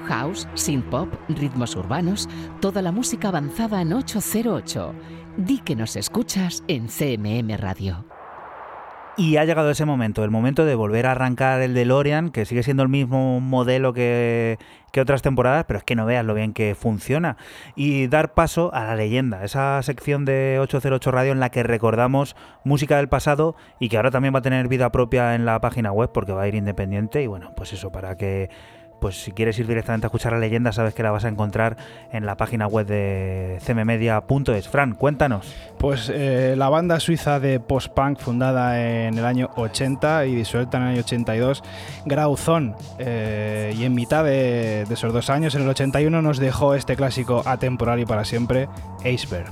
House, Synth Pop, ritmos urbanos, toda la música avanzada en 808. Di que nos escuchas en CMM Radio. Y ha llegado ese momento, el momento de volver a arrancar el DeLorean, que sigue siendo el mismo modelo que, que otras temporadas, pero es que no veas lo bien que funciona. Y dar paso a la leyenda, esa sección de 808 Radio en la que recordamos música del pasado y que ahora también va a tener vida propia en la página web porque va a ir independiente. Y bueno, pues eso, para que pues si quieres ir directamente a escuchar la leyenda, sabes que la vas a encontrar en la página web de cmmedia.es. Fran, cuéntanos. Pues eh, la banda suiza de post-punk fundada en el año 80 y disuelta en el año 82, Grauzón, eh, y en mitad de, esos dos años, en el 81, nos dejó este clásico atemporal y para siempre. Iceberg,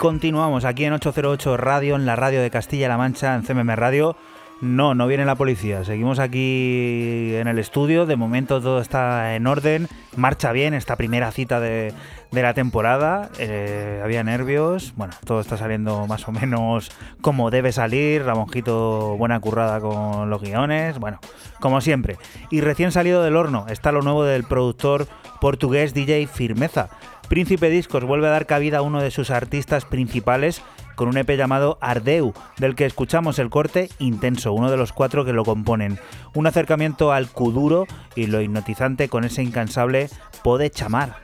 Continuamos aquí en 808 Radio, en la radio de Castilla-La Mancha, en CMM Radio. No, no viene la policía. Seguimos aquí en el estudio. De momento todo está en orden. Marcha bien esta primera cita de, de la temporada. Eh, había nervios. Bueno, todo está saliendo más o menos como debe salir. Ramonjito, buena currada con los guiones. Bueno, como siempre. Y recién salido del horno está lo nuevo del productor portugués DJ Firmeza. Príncipe Discos vuelve a dar cabida a uno de sus artistas principales con un EP llamado Ardeu, del que escuchamos el corte Intenso, uno de los cuatro que lo componen. Un acercamiento al kuduro y lo hipnotizante con ese incansable Pode Chamar.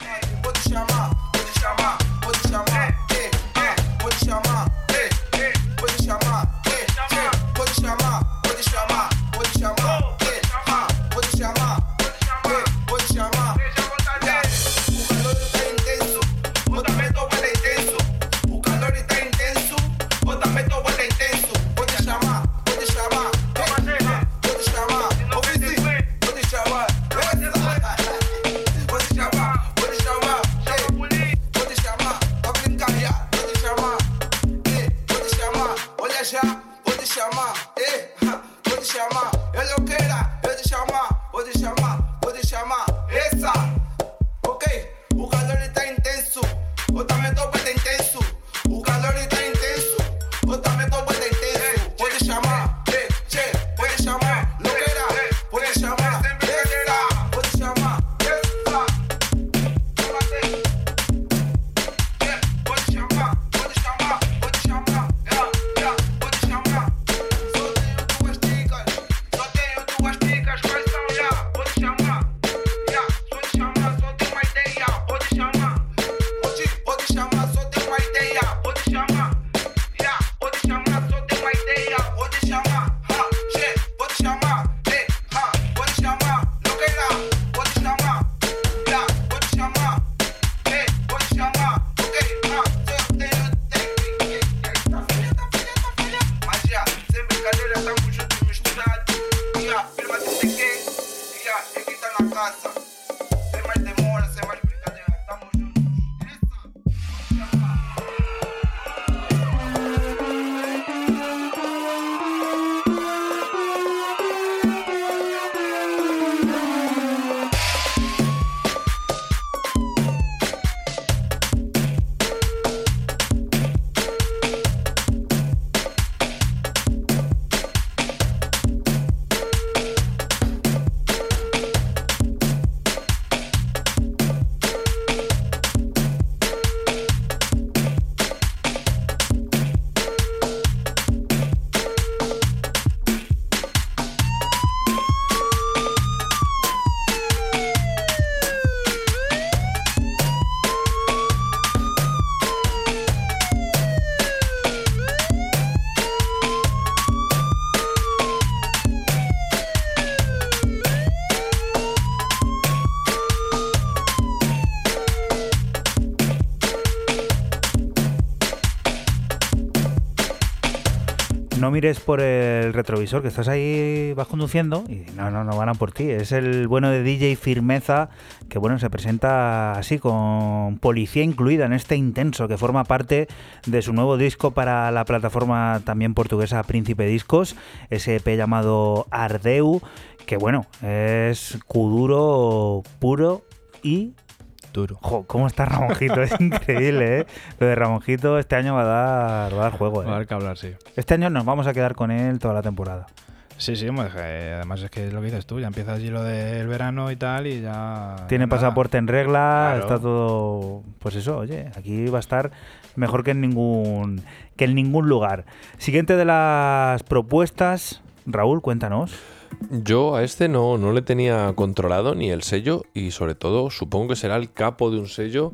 Mires por el retrovisor, que estás ahí, vas conduciendo y no, no, no van a por ti. Es el bueno de DJ Firmeza, que bueno, se presenta así con policía incluida en este intenso, que forma parte de su nuevo disco para la plataforma también portuguesa Príncipe Discos, ese EP llamado Ardeu, que bueno, es Kuduro puro y Jo, ¿cómo está Ramonjito? [laughs] Es increíble, ¿eh? Lo de Ramonjito este año va a dar, va a dar juego, Va a ¿eh? haber que hablar, sí. Este año nos vamos a quedar con él toda la temporada. Sí, sí, que además es que es lo que dices tú, ya empieza allí lo del verano y tal y ya... Tiene nada. pasaporte en regla, Claro. está todo. Pues eso, oye, aquí va a estar mejor que en ningún que en ningún lugar. Siguiente de las propuestas, Raúl, cuéntanos. Yo a este no, no le tenía controlado ni el sello y sobre todo supongo que será el capo de un sello,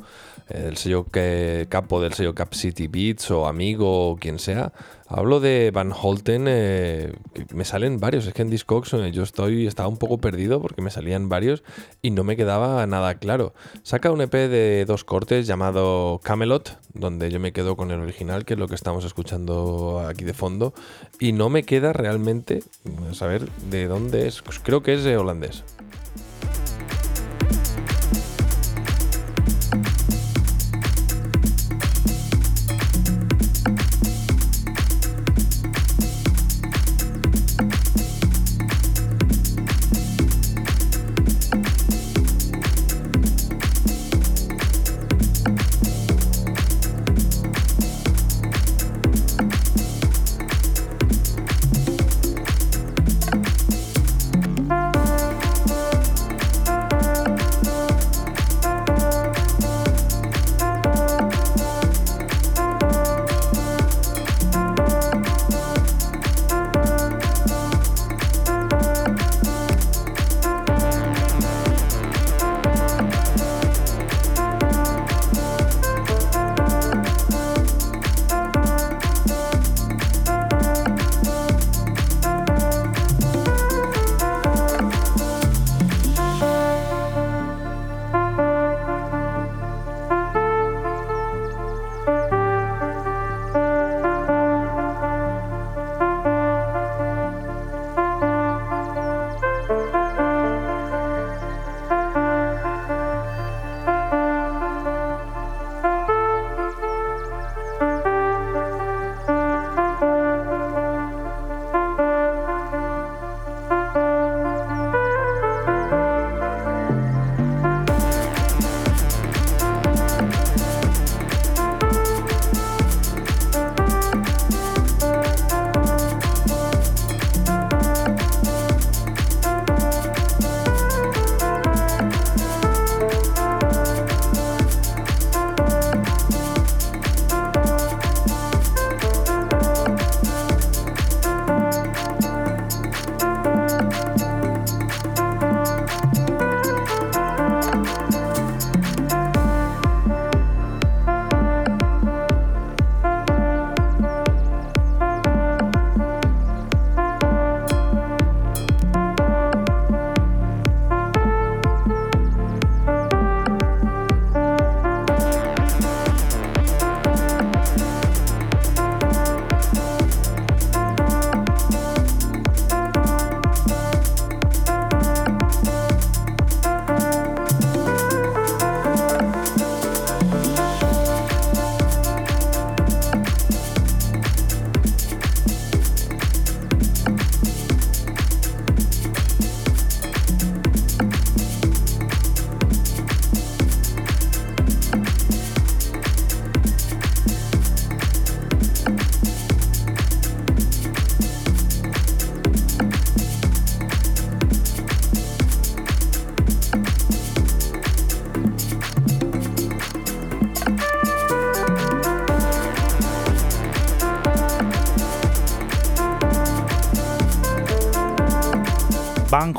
eh, el sello que capo del sello Cap City Beats o amigo o quien sea. Hablo de Van Holten, eh, me salen varios, es que en Discogs eh, yo estoy estaba un poco perdido porque me salían varios y no me quedaba nada claro. Saca un EP de dos cortes llamado Camelot, donde yo me quedo con el original, que es lo que estamos escuchando aquí de fondo, y no me queda realmente saber de dónde es. Pues Creo que es holandés.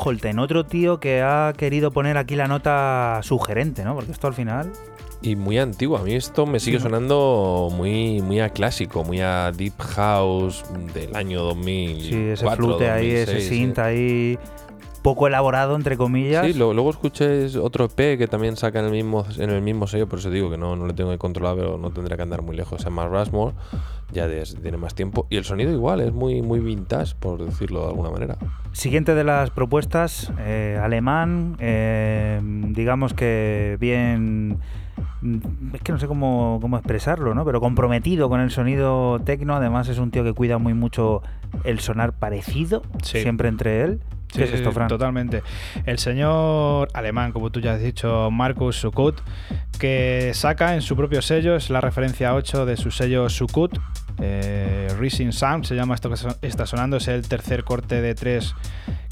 Holten, otro tío que ha querido poner aquí la nota sugerente, ¿no? Porque esto al final. Y muy antiguo, a mí esto me sigue sonando muy, muy a clásico, muy a Deep House del año 2004. Sí, ese flute ahí, ese 2006, synth ahí. poco elaborado, entre comillas. Sí, lo- luego escuché otro EP que también saca en el mismo, en el mismo sello, por eso digo que no, no lo tengo que controlar, pero no tendrá que andar muy lejos. Se llama Rushmore, ya tiene más tiempo. Y el sonido igual, es muy, muy vintage, por decirlo de alguna manera. Siguiente de las propuestas, eh, alemán, eh, digamos que bien, es que no sé cómo, cómo expresarlo, ¿no? Pero comprometido con el sonido tecno, además es un tío que cuida muy mucho el sonar parecido, Sí. siempre entre él. ¿Qué Sí, es esto, Fran? Totalmente. El señor alemán, como tú ya has dicho, Markus Sukut, que saca en su propio sello, es la referencia 8 de su sello Sukut, eh, Rising Sound, se llama esto que está sonando, es el tercer corte de tres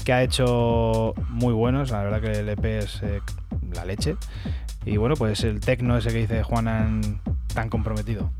que ha hecho muy buenos, la verdad que el EP es eh, la leche. Y bueno, pues el tecno ese que dice Juanan tan comprometido.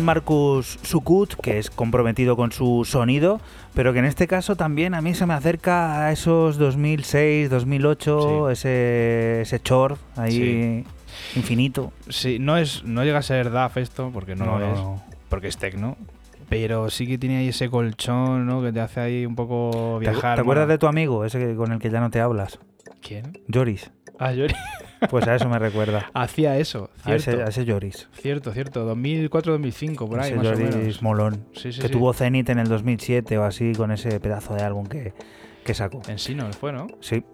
Un Marcus Sukut que es comprometido con su sonido, pero que en este caso también a mí se me acerca a esos 2006, 2008, ese, ese chor ahí infinito. Sí, no es no llega a ser DAF esto, porque no, No, lo es, no. porque es techno. Pero sí que tiene ahí ese colchón, ¿no? Que te hace ahí un poco ¿Te, viajar. te acuerdas de tu amigo, ese que- con el que ya no te hablas? ¿Quién? Joris. Ah, Yori. Pues a eso me recuerda. Hacía eso, A ese, cierto. a ese Joris. Cierto, cierto. 2004-2005, por ahí, ese más o Joris menos. molón. Sí, sí, que sí. tuvo Zenith en el 2007 o así con ese pedazo de álbum que, que sacó. En sí no fue, ¿no? Sí.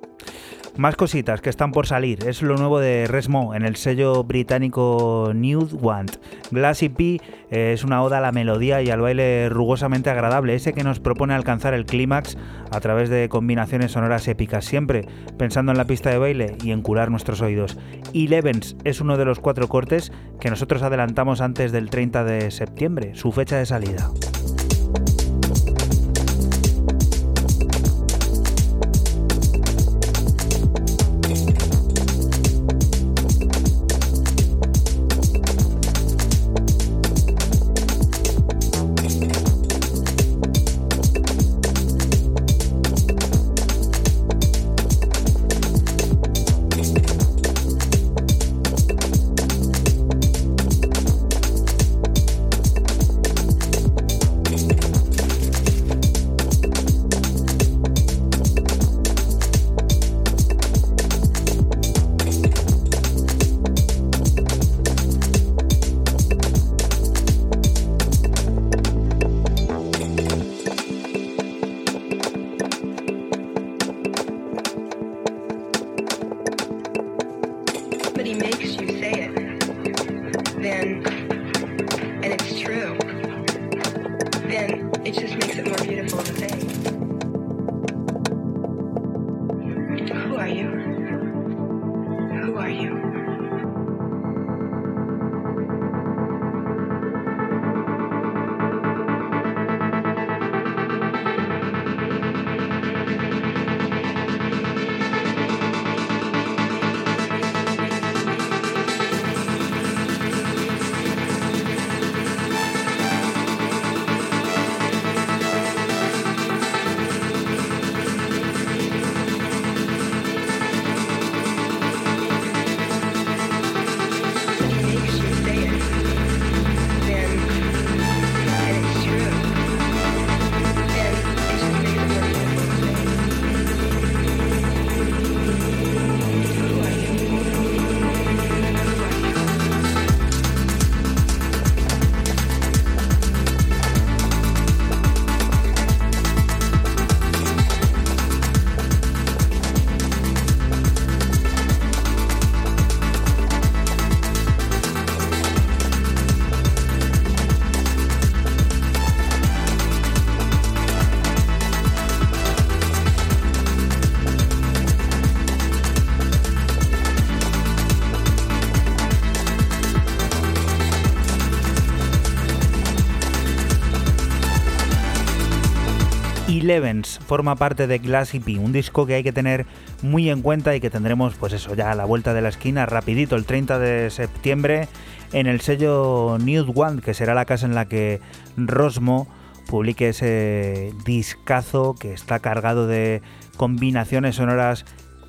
Más cositas que están por salir. Es lo nuevo de Resmo en el sello británico New Want. Glassy P eh, es una oda a la melodía y al baile rugosamente agradable, ese que nos propone alcanzar el clímax a través de combinaciones sonoras épicas, siempre pensando en la pista de baile y en curar nuestros oídos. Elevens es uno de los cuatro cortes que nosotros adelantamos antes del 30 de septiembre, su fecha de salida. Elevens forma parte de Glassy P, un disco que hay que tener muy en cuenta y que tendremos, pues eso, ya a la vuelta de la esquina, rapidito, el 30 de septiembre, en el sello New One, que será la casa en la que Rosmo publique ese discazo que está cargado de combinaciones sonoras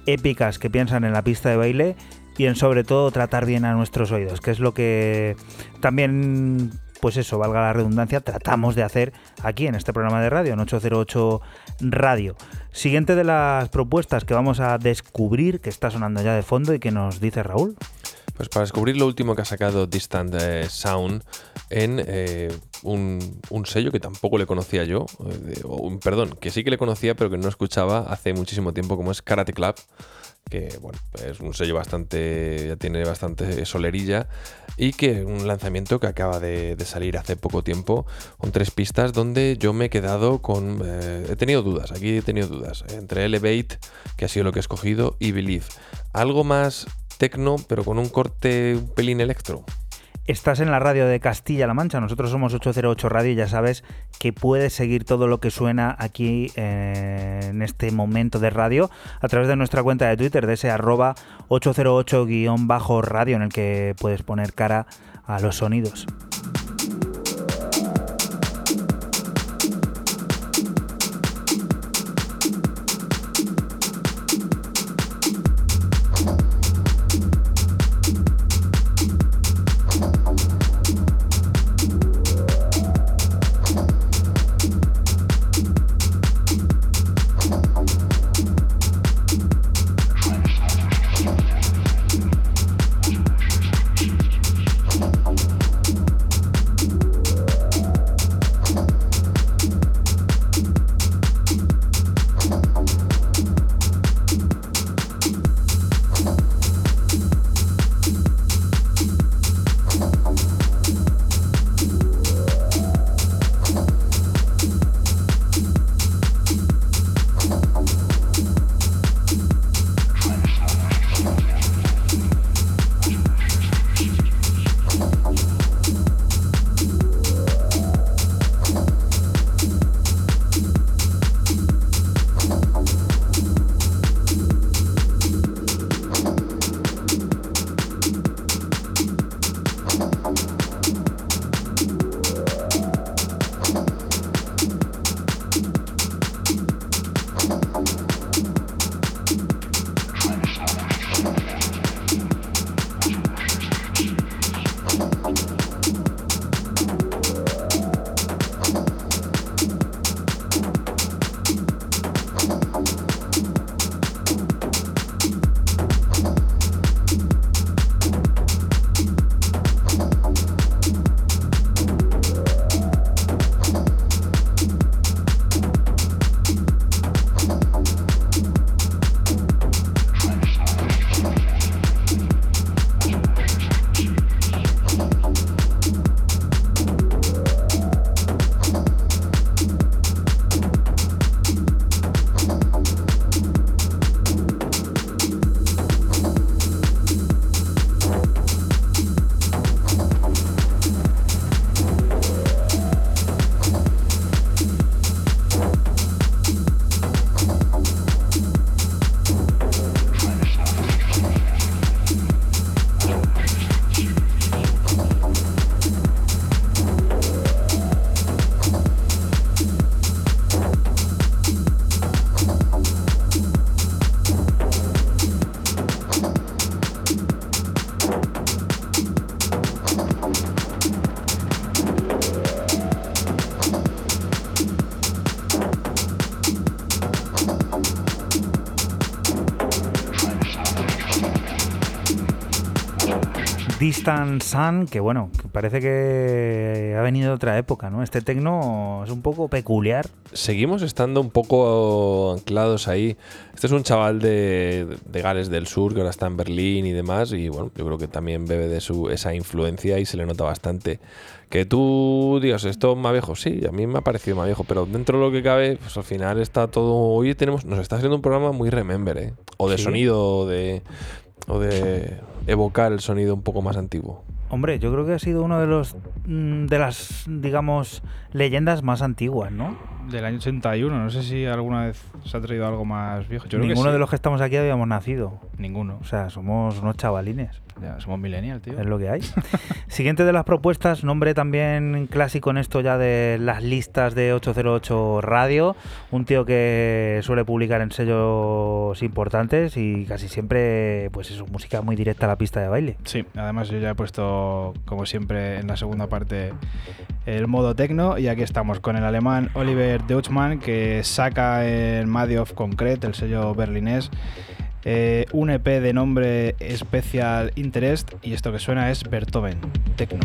épicas que piensan en la pista de baile y en sobre todo tratar bien a nuestros oídos, que es lo que también pues eso, valga la redundancia, tratamos de hacer aquí en este programa de radio, en 808 Radio. Siguiente de las propuestas que vamos a descubrir, que está sonando ya de fondo y que nos dice Raúl. Pues para descubrir lo último que ha sacado Distant eh, Sound en eh, un, sello que tampoco le conocía yo, eh, o perdón, que sí que le conocía pero que no escuchaba hace muchísimo tiempo como es Karate Club, que bueno, es un sello bastante, ya tiene bastante solerilla y que un lanzamiento que acaba de, salir hace poco tiempo con tres pistas donde yo me he quedado con, eh, he tenido dudas, aquí he tenido dudas, entre Elevate, que ha sido lo que he escogido, y Believe. Algo más tecno pero con un corte un pelín electro. Estás en la radio de Castilla-La Mancha, nosotros somos 808 Radio y ya sabes que puedes seguir todo lo que suena aquí eh, en este momento de radio a través de nuestra cuenta de Twitter, de ese arroba 808-radio en el que puedes poner cara a los sonidos. Distant Sun, que bueno, que parece que ha venido de otra época, ¿no? Este tecno es un poco peculiar. Seguimos estando un poco anclados ahí. Este es un chaval de, de Gales del Sur que ahora está en Berlín y demás. Y bueno, yo creo que también bebe de su, esa influencia y se le nota bastante. Que tú digas, esto es más viejo, sí, a mí me ha parecido más viejo, pero dentro de lo que cabe, pues al final está todo. Hoy tenemos, nos está haciendo un programa muy remember, ¿eh? O de Sí. sonido, o de, o de evocar el sonido un poco más antiguo. Hombre, yo creo que ha sido uno de los mm, de las, digamos, leyendas más antiguas, ¿no? Del año 81, no sé si alguna vez se ha traído algo más viejo. Yo Ninguno sí. de los que estamos aquí habíamos nacido. Ninguno. O sea, somos unos chavalines. Ya, somos millennial, tío. Es lo que hay. [laughs] Siguiente de las propuestas, nombre también clásico en esto ya de las listas de 808 Radio. Un tío que suele publicar en sellos importantes y casi siempre, pues eso, música muy directa a la pista de baile. Sí, además yo ya he puesto, como siempre, en la segunda parte el modo tecno y aquí estamos con el alemán Oliver Deutschmann que saca en Madoff Concrete, el sello berlinés, eh, un EP de nombre Special Interest y esto que suena es Beethoven, tecno.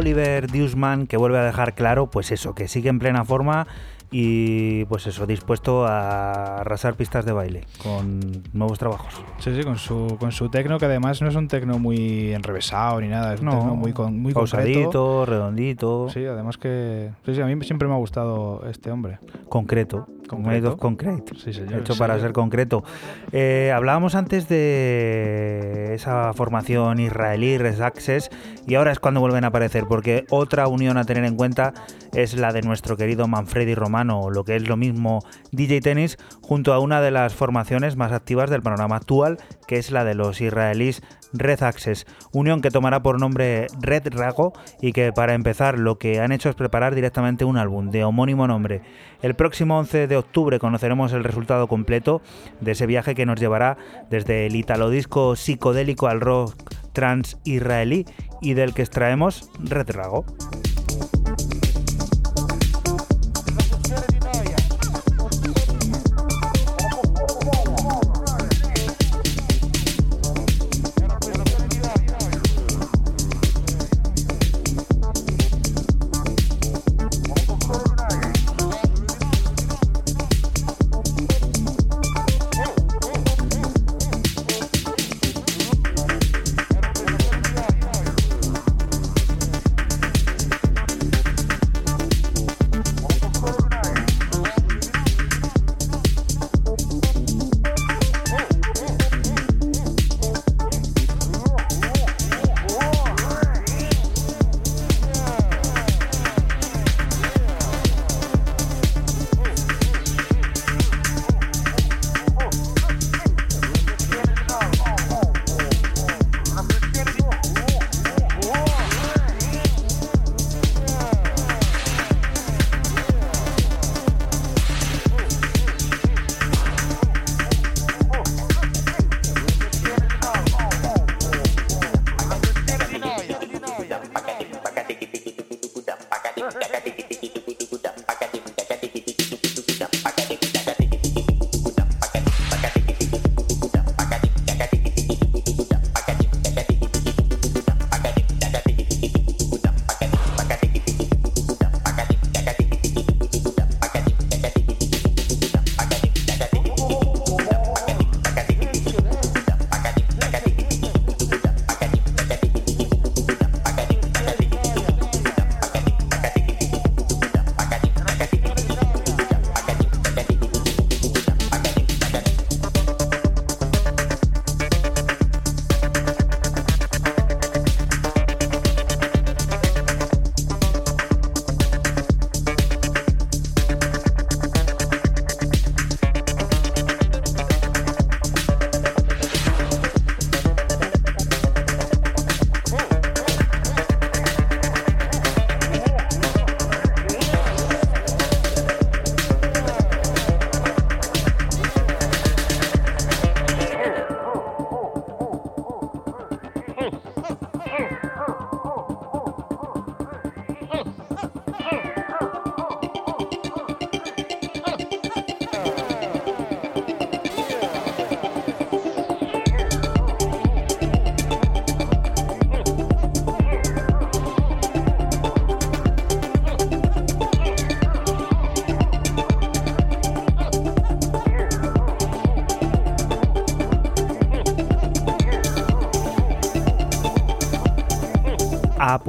Oliver Dusman que vuelve a dejar claro, pues eso, que sigue en plena forma y pues eso, dispuesto a arrasar pistas de baile con nuevos trabajos. Sí, sí, con su, con su tecno, que además no es un tecno muy enrevesado ni nada, es un No, tecno muy, con, muy pausadito, concreto. redondito, Sí, además que... Sí, sí, a mí siempre me ha gustado este hombre. concreto. Concreto. Concrete. Sí, señor. Hecho Sí, para señor. ser concreto. Eh, hablábamos antes de esa formación israelí, Res Access, y ahora es cuando vuelven a aparecer, porque otra unión a tener en cuenta es la de nuestro querido Manfredi Romano, o lo que es lo mismo DJ Tennis, junto a una de las formaciones más activas del panorama actual, que es la de los israelíes Red Access, unión que tomará por nombre Red Rago y que para empezar lo que han hecho es preparar directamente un álbum de homónimo nombre. El próximo 11 de octubre conoceremos el resultado completo de ese viaje que nos llevará desde el italodisco psicodélico al rock trans israelí y del que extraemos Red Rago.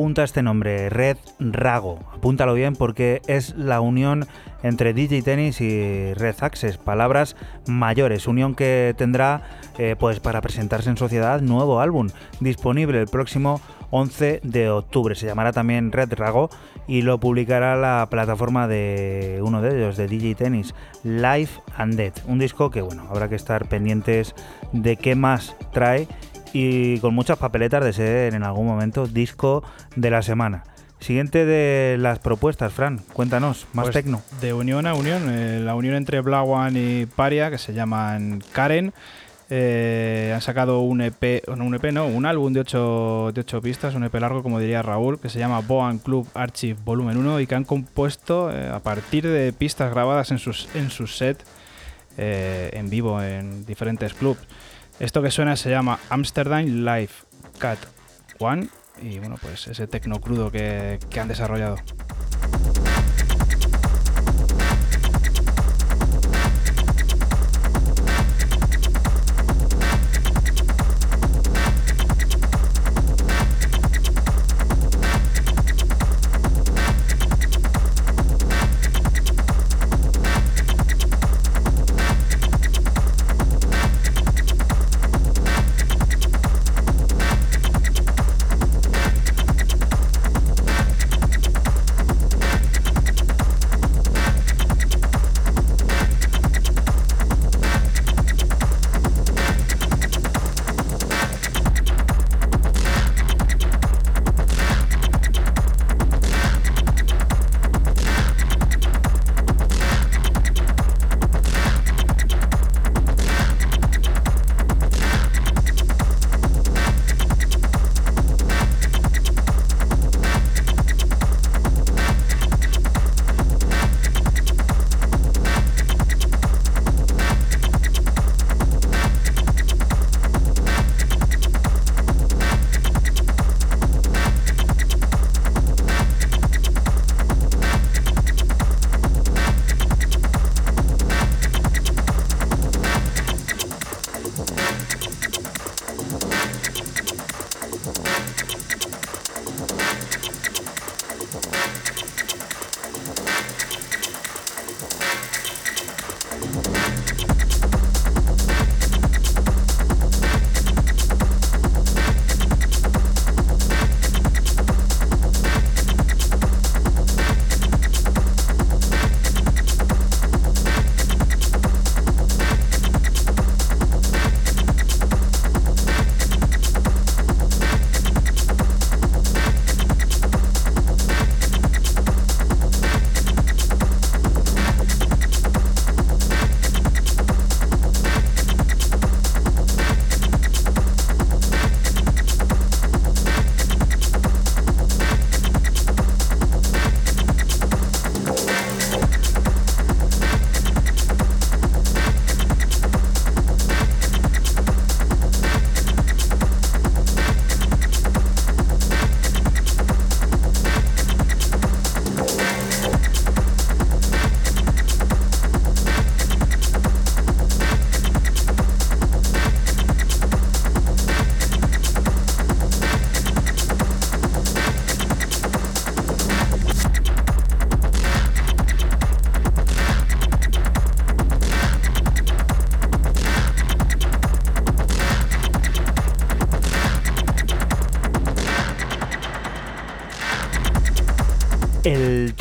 Apunta este nombre, Red Rago. Apúntalo bien porque es la unión entre DJ Tennis y Red Access, palabras mayores, unión que tendrá eh, pues para presentarse en sociedad nuevo álbum, disponible el próximo 11 de octubre. Se llamará también Red Rago y lo publicará la plataforma de uno de ellos, de DJ Tennis, Life and Dead. Un disco que bueno, habrá que estar pendientes de qué más trae y con muchas papeletas de ser en algún momento disco de la semana. Siguiente de las propuestas, Fran, cuéntanos, más Pues, tecno. De unión a unión, eh, la unión entre Black One y Paria, que se llaman Karen. eh, han sacado un EP, no un EP, no, un álbum de 8 de ocho pistas, un EP largo, como diría Raúl, que se llama Boan Club Archive Volumen 1 y que han compuesto eh, a partir de pistas grabadas en sus, en sus set en vivo en diferentes clubs. Esto que suena se llama Amsterdam Live Cat One y bueno, pues ese tecno crudo que, que han desarrollado.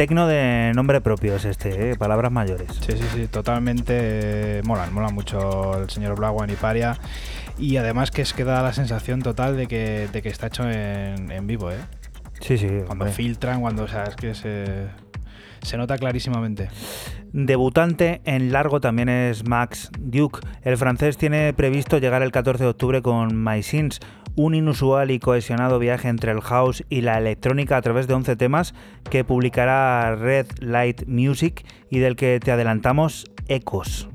Tecno de nombre propio es este, ¿eh? palabras mayores. Sí, sí, sí, totalmente eh, molan, mola mucho el señor Blackwan y Paria. Y además que es que da la sensación total de que, de que está hecho en, en vivo, ¿eh? Sí, sí. Cuando hombre. filtran, cuando, o sea, es que se, se nota clarísimamente. Debutante en largo también es Max Duke. El francés tiene previsto llegar el 14 de octubre con My Sins, un inusual y cohesionado viaje entre el house y la electrónica a través de 11 temas que publicará Red Light Music y del que te adelantamos Ecos.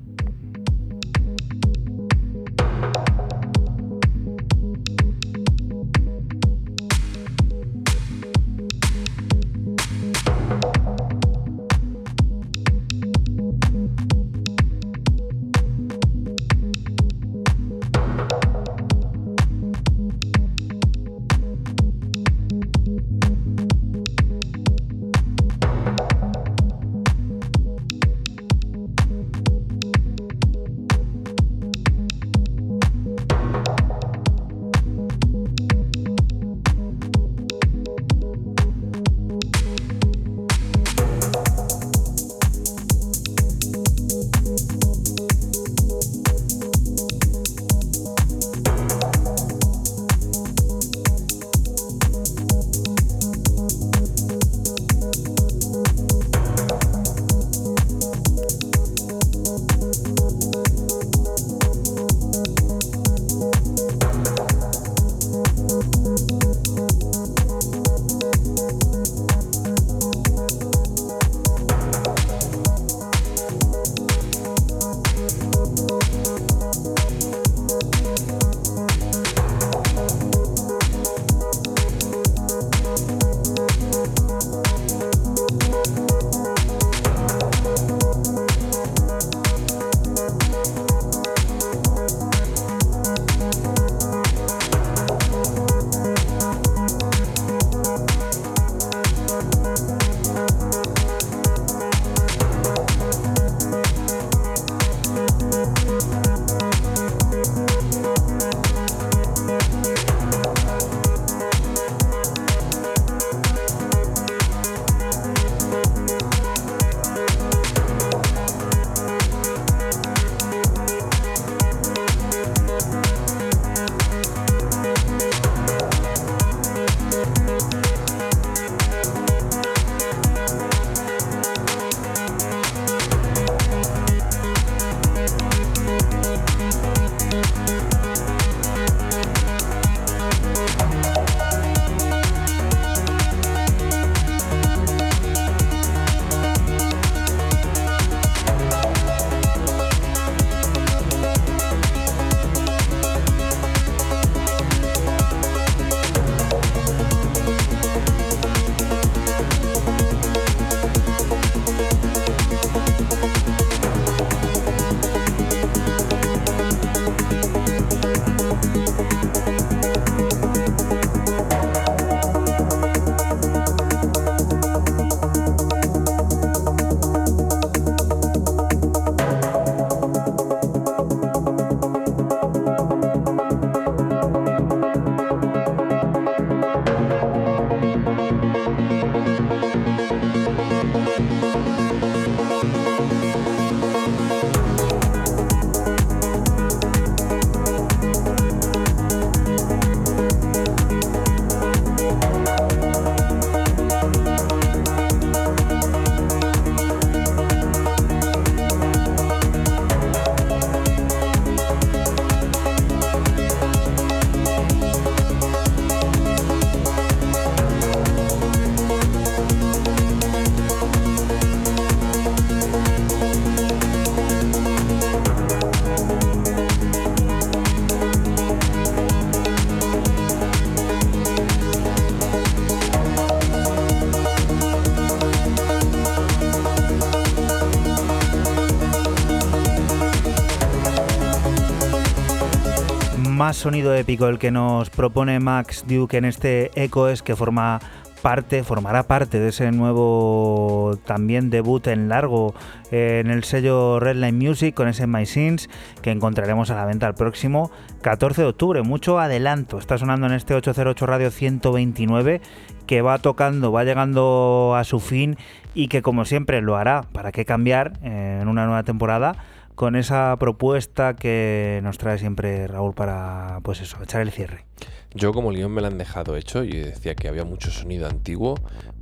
Sonido épico el que nos propone Max Duke en este Echo es que forma parte, formará parte de ese nuevo también debut en largo eh, en el sello Redline Music con ese My Sins que encontraremos a la venta el próximo 14 de octubre. Mucho adelanto, está sonando en este 808 Radio 129 que va tocando, va llegando a su fin y que como siempre lo hará, ¿para qué cambiar eh, en una nueva temporada? Con esa propuesta que nos trae siempre Raúl para, pues eso, echar el cierre. Yo como León me lo han dejado hecho y decía que había mucho sonido antiguo,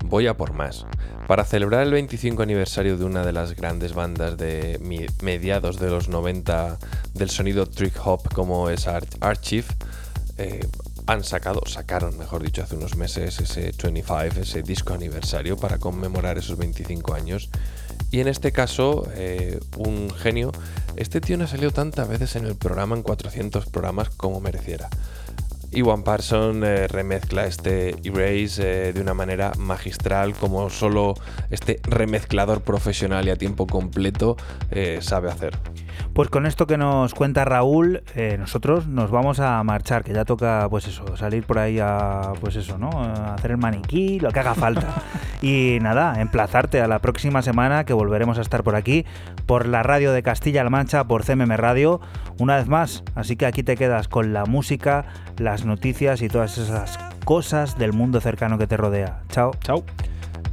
voy a por más. Para celebrar el 25 aniversario de una de las grandes bandas de mediados de los 90 del sonido trick hop como es Ar- Archive, eh, han sacado, sacaron mejor dicho hace unos meses ese 25, ese disco aniversario para conmemorar esos 25 años. Y en este caso, eh, un genio, este tío no ha salido tantas veces en el programa, en 400 programas, como mereciera. Iwan Parson eh, remezcla este Erase eh, de una manera magistral, como solo este remezclador profesional y a tiempo completo eh, sabe hacer. Pues con esto que nos cuenta Raúl, nosotros nos vamos a marchar, que ya toca, pues eso, salir por ahí a, pues eso, ¿no? A hacer el maniquí, lo que haga falta. [laughs] y nada, emplazarte a la próxima semana, que volveremos a estar por aquí, por la radio de Castilla-La Mancha, por CMM Radio, una vez más. Así que aquí te quedas con la música, las noticias y todas esas cosas del mundo cercano que te rodea. Chao. Chao.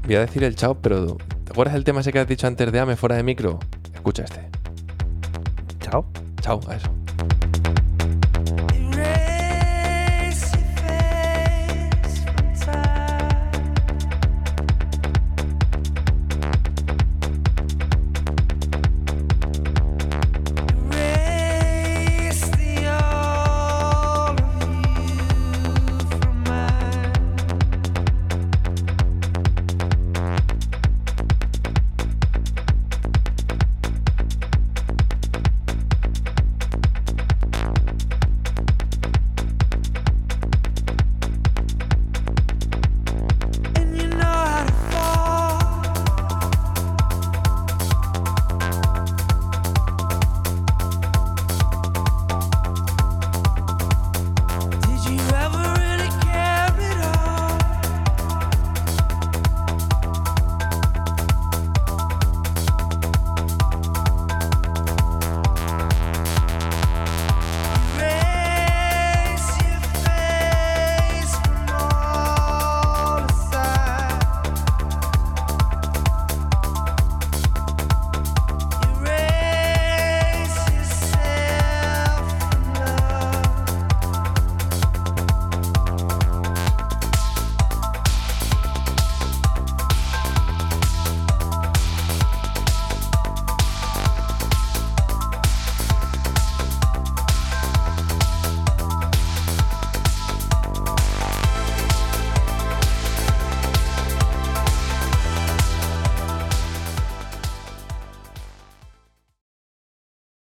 Voy a decir el chao, pero ¿te acuerdas el tema ese que has dicho antes de AME fuera de micro? Escucha este. Chao. Chao, a eso.